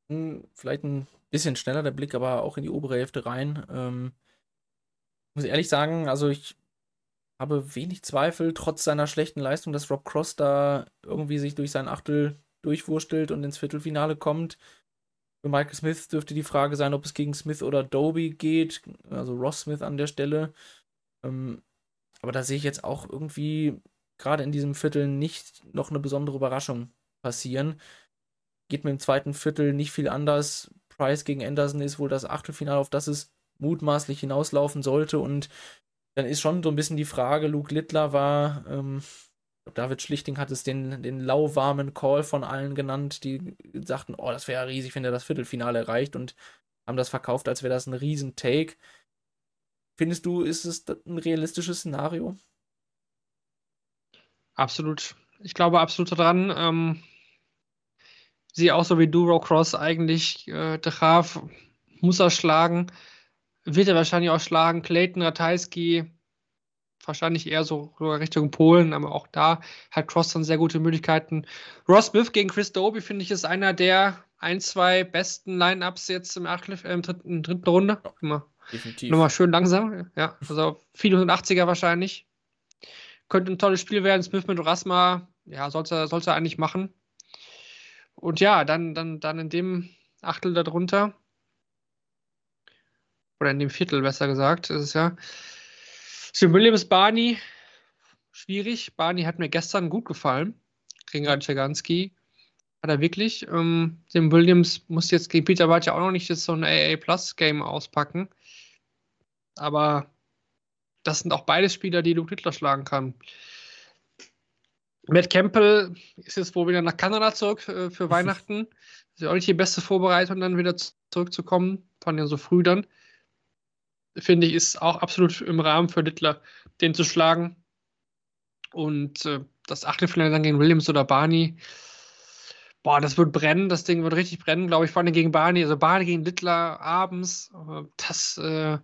Hm, vielleicht ein bisschen schneller der Blick, aber auch in die obere Hälfte rein. Ähm, muss ehrlich sagen, also ich habe wenig Zweifel, trotz seiner schlechten Leistung, dass Rob Cross da irgendwie sich durch sein Achtel durchwurstelt und ins Viertelfinale kommt. Für Michael Smith dürfte die Frage sein, ob es gegen Smith oder Doby geht, also Ross Smith an der Stelle. Ähm, aber da sehe ich jetzt auch irgendwie gerade in diesem Viertel nicht noch eine besondere Überraschung passieren. Geht mir im zweiten Viertel nicht viel anders. Price gegen Anderson ist wohl das Achtelfinale, auf das es mutmaßlich hinauslaufen sollte und dann ist schon so ein bisschen die Frage, Luke Littler war, ähm, David Schlichting hat es den, den lauwarmen Call von allen genannt, die sagten, oh, das wäre riesig, wenn er das Viertelfinale erreicht und haben das verkauft, als wäre das ein riesen Take. Findest du, ist es ein realistisches Szenario? Absolut. Ich glaube absolut daran. Ähm, sehe auch so wie Duro Cross eigentlich. Äh, De Graaf muss er schlagen wird er wahrscheinlich auch schlagen. Clayton Ratajski wahrscheinlich eher so Richtung Polen, aber auch da hat Cross dann sehr gute Möglichkeiten. Ross Smith gegen Chris Doby, finde ich, ist einer der ein, zwei besten Line-Ups jetzt im, äh, im dritten, dritten Runde. Immer. Definitiv. Nochmal schön langsam. Ja, also viele 180er wahrscheinlich. Könnte ein tolles Spiel werden. Smith mit Rasma, ja, sollte, sollte er eigentlich machen. Und ja, dann, dann, dann in dem Achtel darunter oder in dem Viertel besser gesagt, ist es ja. Sim Williams, Barney, schwierig. Barney hat mir gestern gut gefallen. Gegen Radczerganski. Hat er wirklich. Ähm, Sim Williams muss jetzt gegen Peter Wright ja auch noch nicht jetzt so ein AA Plus Game auspacken. Aber das sind auch beide Spieler, die Luke Hitler schlagen kann. Matt Campbell ist jetzt wohl wieder nach Kanada zurück äh, für Weihnachten. Ist ja auch nicht die beste Vorbereitung, dann wieder zurückzukommen. Fand ja so früh dann finde ich, ist auch absolut im Rahmen für Littler, den zu schlagen. Und äh, das Achtelfinale dann gegen Williams oder Barney, boah, das wird brennen, das Ding wird richtig brennen, glaube ich, vor allem gegen Barney. Also Barney gegen Littler abends, äh, das, äh,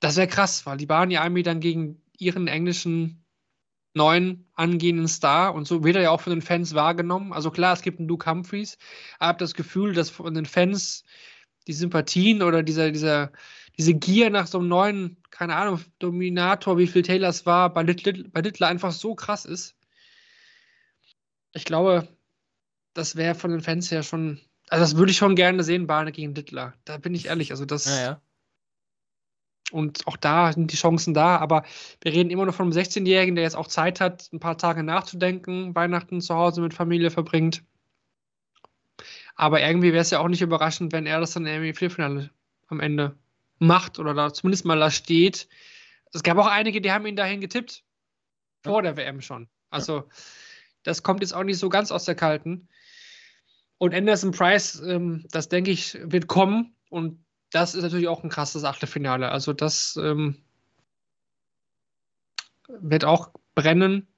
das wäre krass, weil die Barney Army dann gegen ihren englischen neuen angehenden Star und so wird er ja auch von den Fans wahrgenommen. Also klar, es gibt einen Luke Humphreys, aber ich habe das Gefühl, dass von den Fans die Sympathien oder dieser, dieser, diese Gier nach so einem neuen, keine Ahnung, Dominator, wie viel Taylors war, bei Littler, bei Littler einfach so krass ist. Ich glaube, das wäre von den Fans her schon, also das würde ich schon gerne sehen, Barne gegen Littler. Da bin ich ehrlich, also das. Ja, ja. Und auch da sind die Chancen da, aber wir reden immer noch von einem 16-Jährigen, der jetzt auch Zeit hat, ein paar Tage nachzudenken, Weihnachten zu Hause mit Familie verbringt. Aber irgendwie wäre es ja auch nicht überraschend, wenn er das dann irgendwie im Viertelfinale am Ende macht oder da zumindest mal da steht. Es gab auch einige, die haben ihn dahin getippt. Vor der WM schon. Also, das kommt jetzt auch nicht so ganz aus der Kalten. Und Anderson Price, ähm, das denke ich, wird kommen. Und das ist natürlich auch ein krasses Achtelfinale. Also, das ähm, wird auch brennen.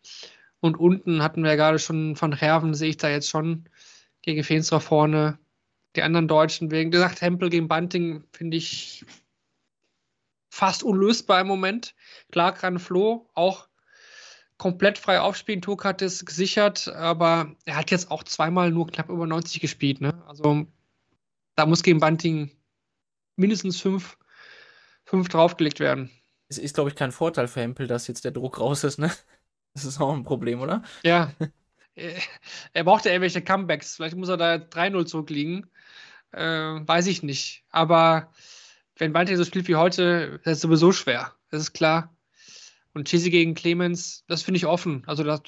Und unten hatten wir ja gerade schon von Herven, sehe ich da jetzt schon gegen Feenstra vorne. die anderen Deutschen. Wegen gesagt, Hempel gegen Bunting finde ich fast unlösbar im Moment. Klar kann Flo auch komplett frei aufspielen. Tuk hat es gesichert, aber er hat jetzt auch zweimal nur knapp über 90 gespielt. Ne? Also da muss gegen Bunting mindestens fünf, fünf draufgelegt werden. Es ist, glaube ich, kein Vorteil für Hempel, dass jetzt der Druck raus ist, ne? Das ist auch ein Problem, oder? Ja. er braucht ja irgendwelche Comebacks. Vielleicht muss er da 3-0 zurückliegen. Äh, weiß ich nicht. Aber wenn Bunting so spielt wie heute, das ist sowieso schwer. Das ist klar. Und Chisi gegen Clemens, das finde ich offen. Also das,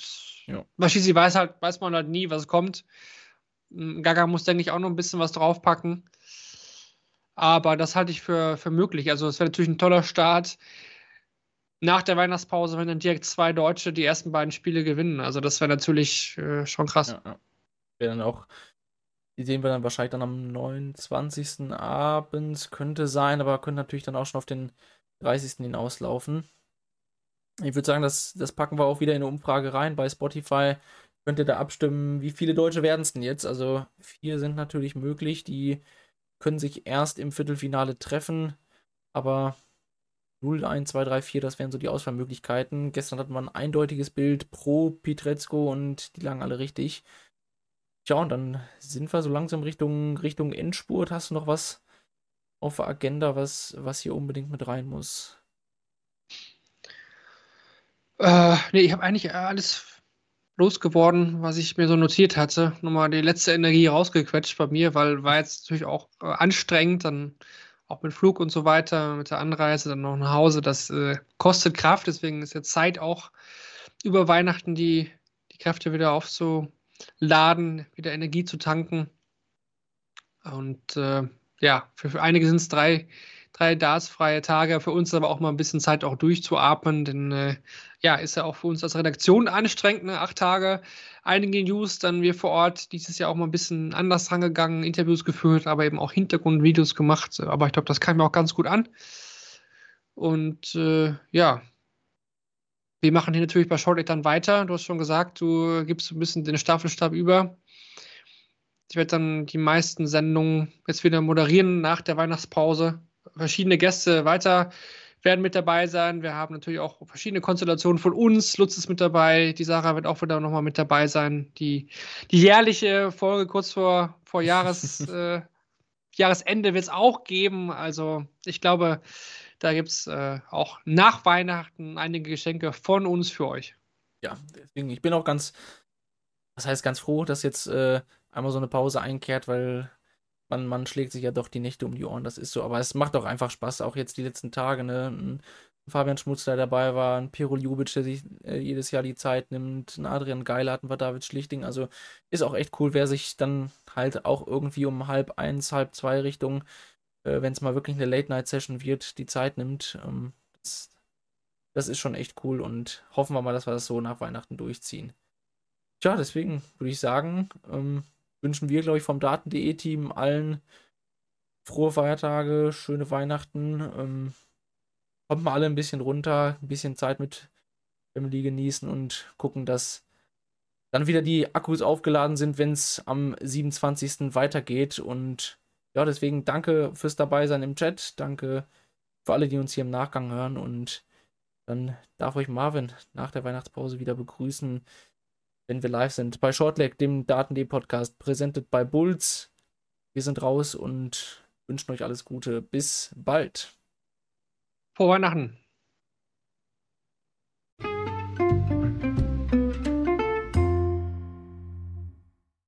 ja. bei Chisi weiß halt, weiß man halt nie, was kommt. Hm, Gaga muss, denke ich, auch noch ein bisschen was draufpacken. Aber das halte ich für, für möglich. Also es wäre natürlich ein toller Start nach der Weihnachtspause, wenn dann direkt zwei Deutsche die ersten beiden Spiele gewinnen. Also das wäre natürlich äh, schon krass. Ja, ja. Wäre dann auch, die sehen wir dann wahrscheinlich dann am 29. abends, könnte sein, aber könnte natürlich dann auch schon auf den 30. hinauslaufen. Ich würde sagen, das, das packen wir auch wieder in eine Umfrage rein bei Spotify. Könnt ihr da abstimmen, wie viele Deutsche werden es denn jetzt? Also vier sind natürlich möglich, die können sich erst im Viertelfinale treffen, aber 0, 1, 2, 3, 4, das wären so die Auswahlmöglichkeiten. Gestern hatten wir ein eindeutiges Bild pro Pietrezko und die lagen alle richtig. Tja, und dann sind wir so langsam Richtung, Richtung Endspurt. Hast du noch was auf der Agenda, was, was hier unbedingt mit rein muss? Äh, nee, ich habe eigentlich alles losgeworden, was ich mir so notiert hatte. Nochmal die letzte Energie rausgequetscht bei mir, weil war jetzt natürlich auch äh, anstrengend, dann auch mit Flug und so weiter, mit der Anreise, dann noch nach Hause. Das äh, kostet Kraft, deswegen ist jetzt Zeit auch über Weihnachten die, die Kräfte wieder aufzuladen, wieder Energie zu tanken. Und äh, ja, für, für einige sind es drei drei dartsfreie Tage. Für uns aber auch mal ein bisschen Zeit auch durchzuatmen, denn äh, ja, ist ja auch für uns als Redaktion anstrengend, ne? acht Tage, einige News, dann wir vor Ort dieses Jahr auch mal ein bisschen anders rangegangen, Interviews geführt, aber eben auch Hintergrundvideos gemacht. Aber ich glaube, das kam mir auch ganz gut an. Und äh, ja, wir machen hier natürlich bei Shortleg dann weiter. Du hast schon gesagt, du gibst ein bisschen den Staffelstab über. Ich werde dann die meisten Sendungen jetzt wieder moderieren nach der Weihnachtspause verschiedene Gäste weiter werden mit dabei sein. Wir haben natürlich auch verschiedene Konstellationen von uns. Lutz ist mit dabei. Die Sarah wird auch wieder nochmal mit dabei sein. Die, die jährliche Folge kurz vor, vor Jahres, äh, Jahresende wird es auch geben. Also ich glaube, da gibt es äh, auch nach Weihnachten einige Geschenke von uns für euch. Ja, deswegen, ich bin auch ganz, das heißt ganz froh, dass jetzt äh, einmal so eine Pause einkehrt, weil man, man schlägt sich ja doch die Nächte um die Ohren, das ist so. Aber es macht auch einfach Spaß, auch jetzt die letzten Tage, ne? Ein Fabian Schmutz, der dabei war, ein Pirol Jubic, der sich äh, jedes Jahr die Zeit nimmt, ein Adrian Geiler hatten wir, David Schlichting. Also ist auch echt cool, wer sich dann halt auch irgendwie um halb eins, halb zwei Richtung, äh, wenn es mal wirklich eine Late-Night-Session wird, die Zeit nimmt. Ähm, das, das ist schon echt cool und hoffen wir mal, dass wir das so nach Weihnachten durchziehen. Tja, deswegen würde ich sagen, ähm, wünschen wir, glaube ich, vom Daten.de-Team allen frohe Feiertage, schöne Weihnachten. Ähm, kommt mal alle ein bisschen runter, ein bisschen Zeit mit Family genießen und gucken, dass dann wieder die Akkus aufgeladen sind, wenn es am 27. weitergeht. Und ja, deswegen danke fürs Dabeisein im Chat. Danke für alle, die uns hier im Nachgang hören. Und dann darf euch Marvin nach der Weihnachtspause wieder begrüßen wenn wir live sind. Bei Shortleg, dem Daten.de Podcast, präsentiert bei Bulls. Wir sind raus und wünschen euch alles Gute. Bis bald. Frohe Weihnachten.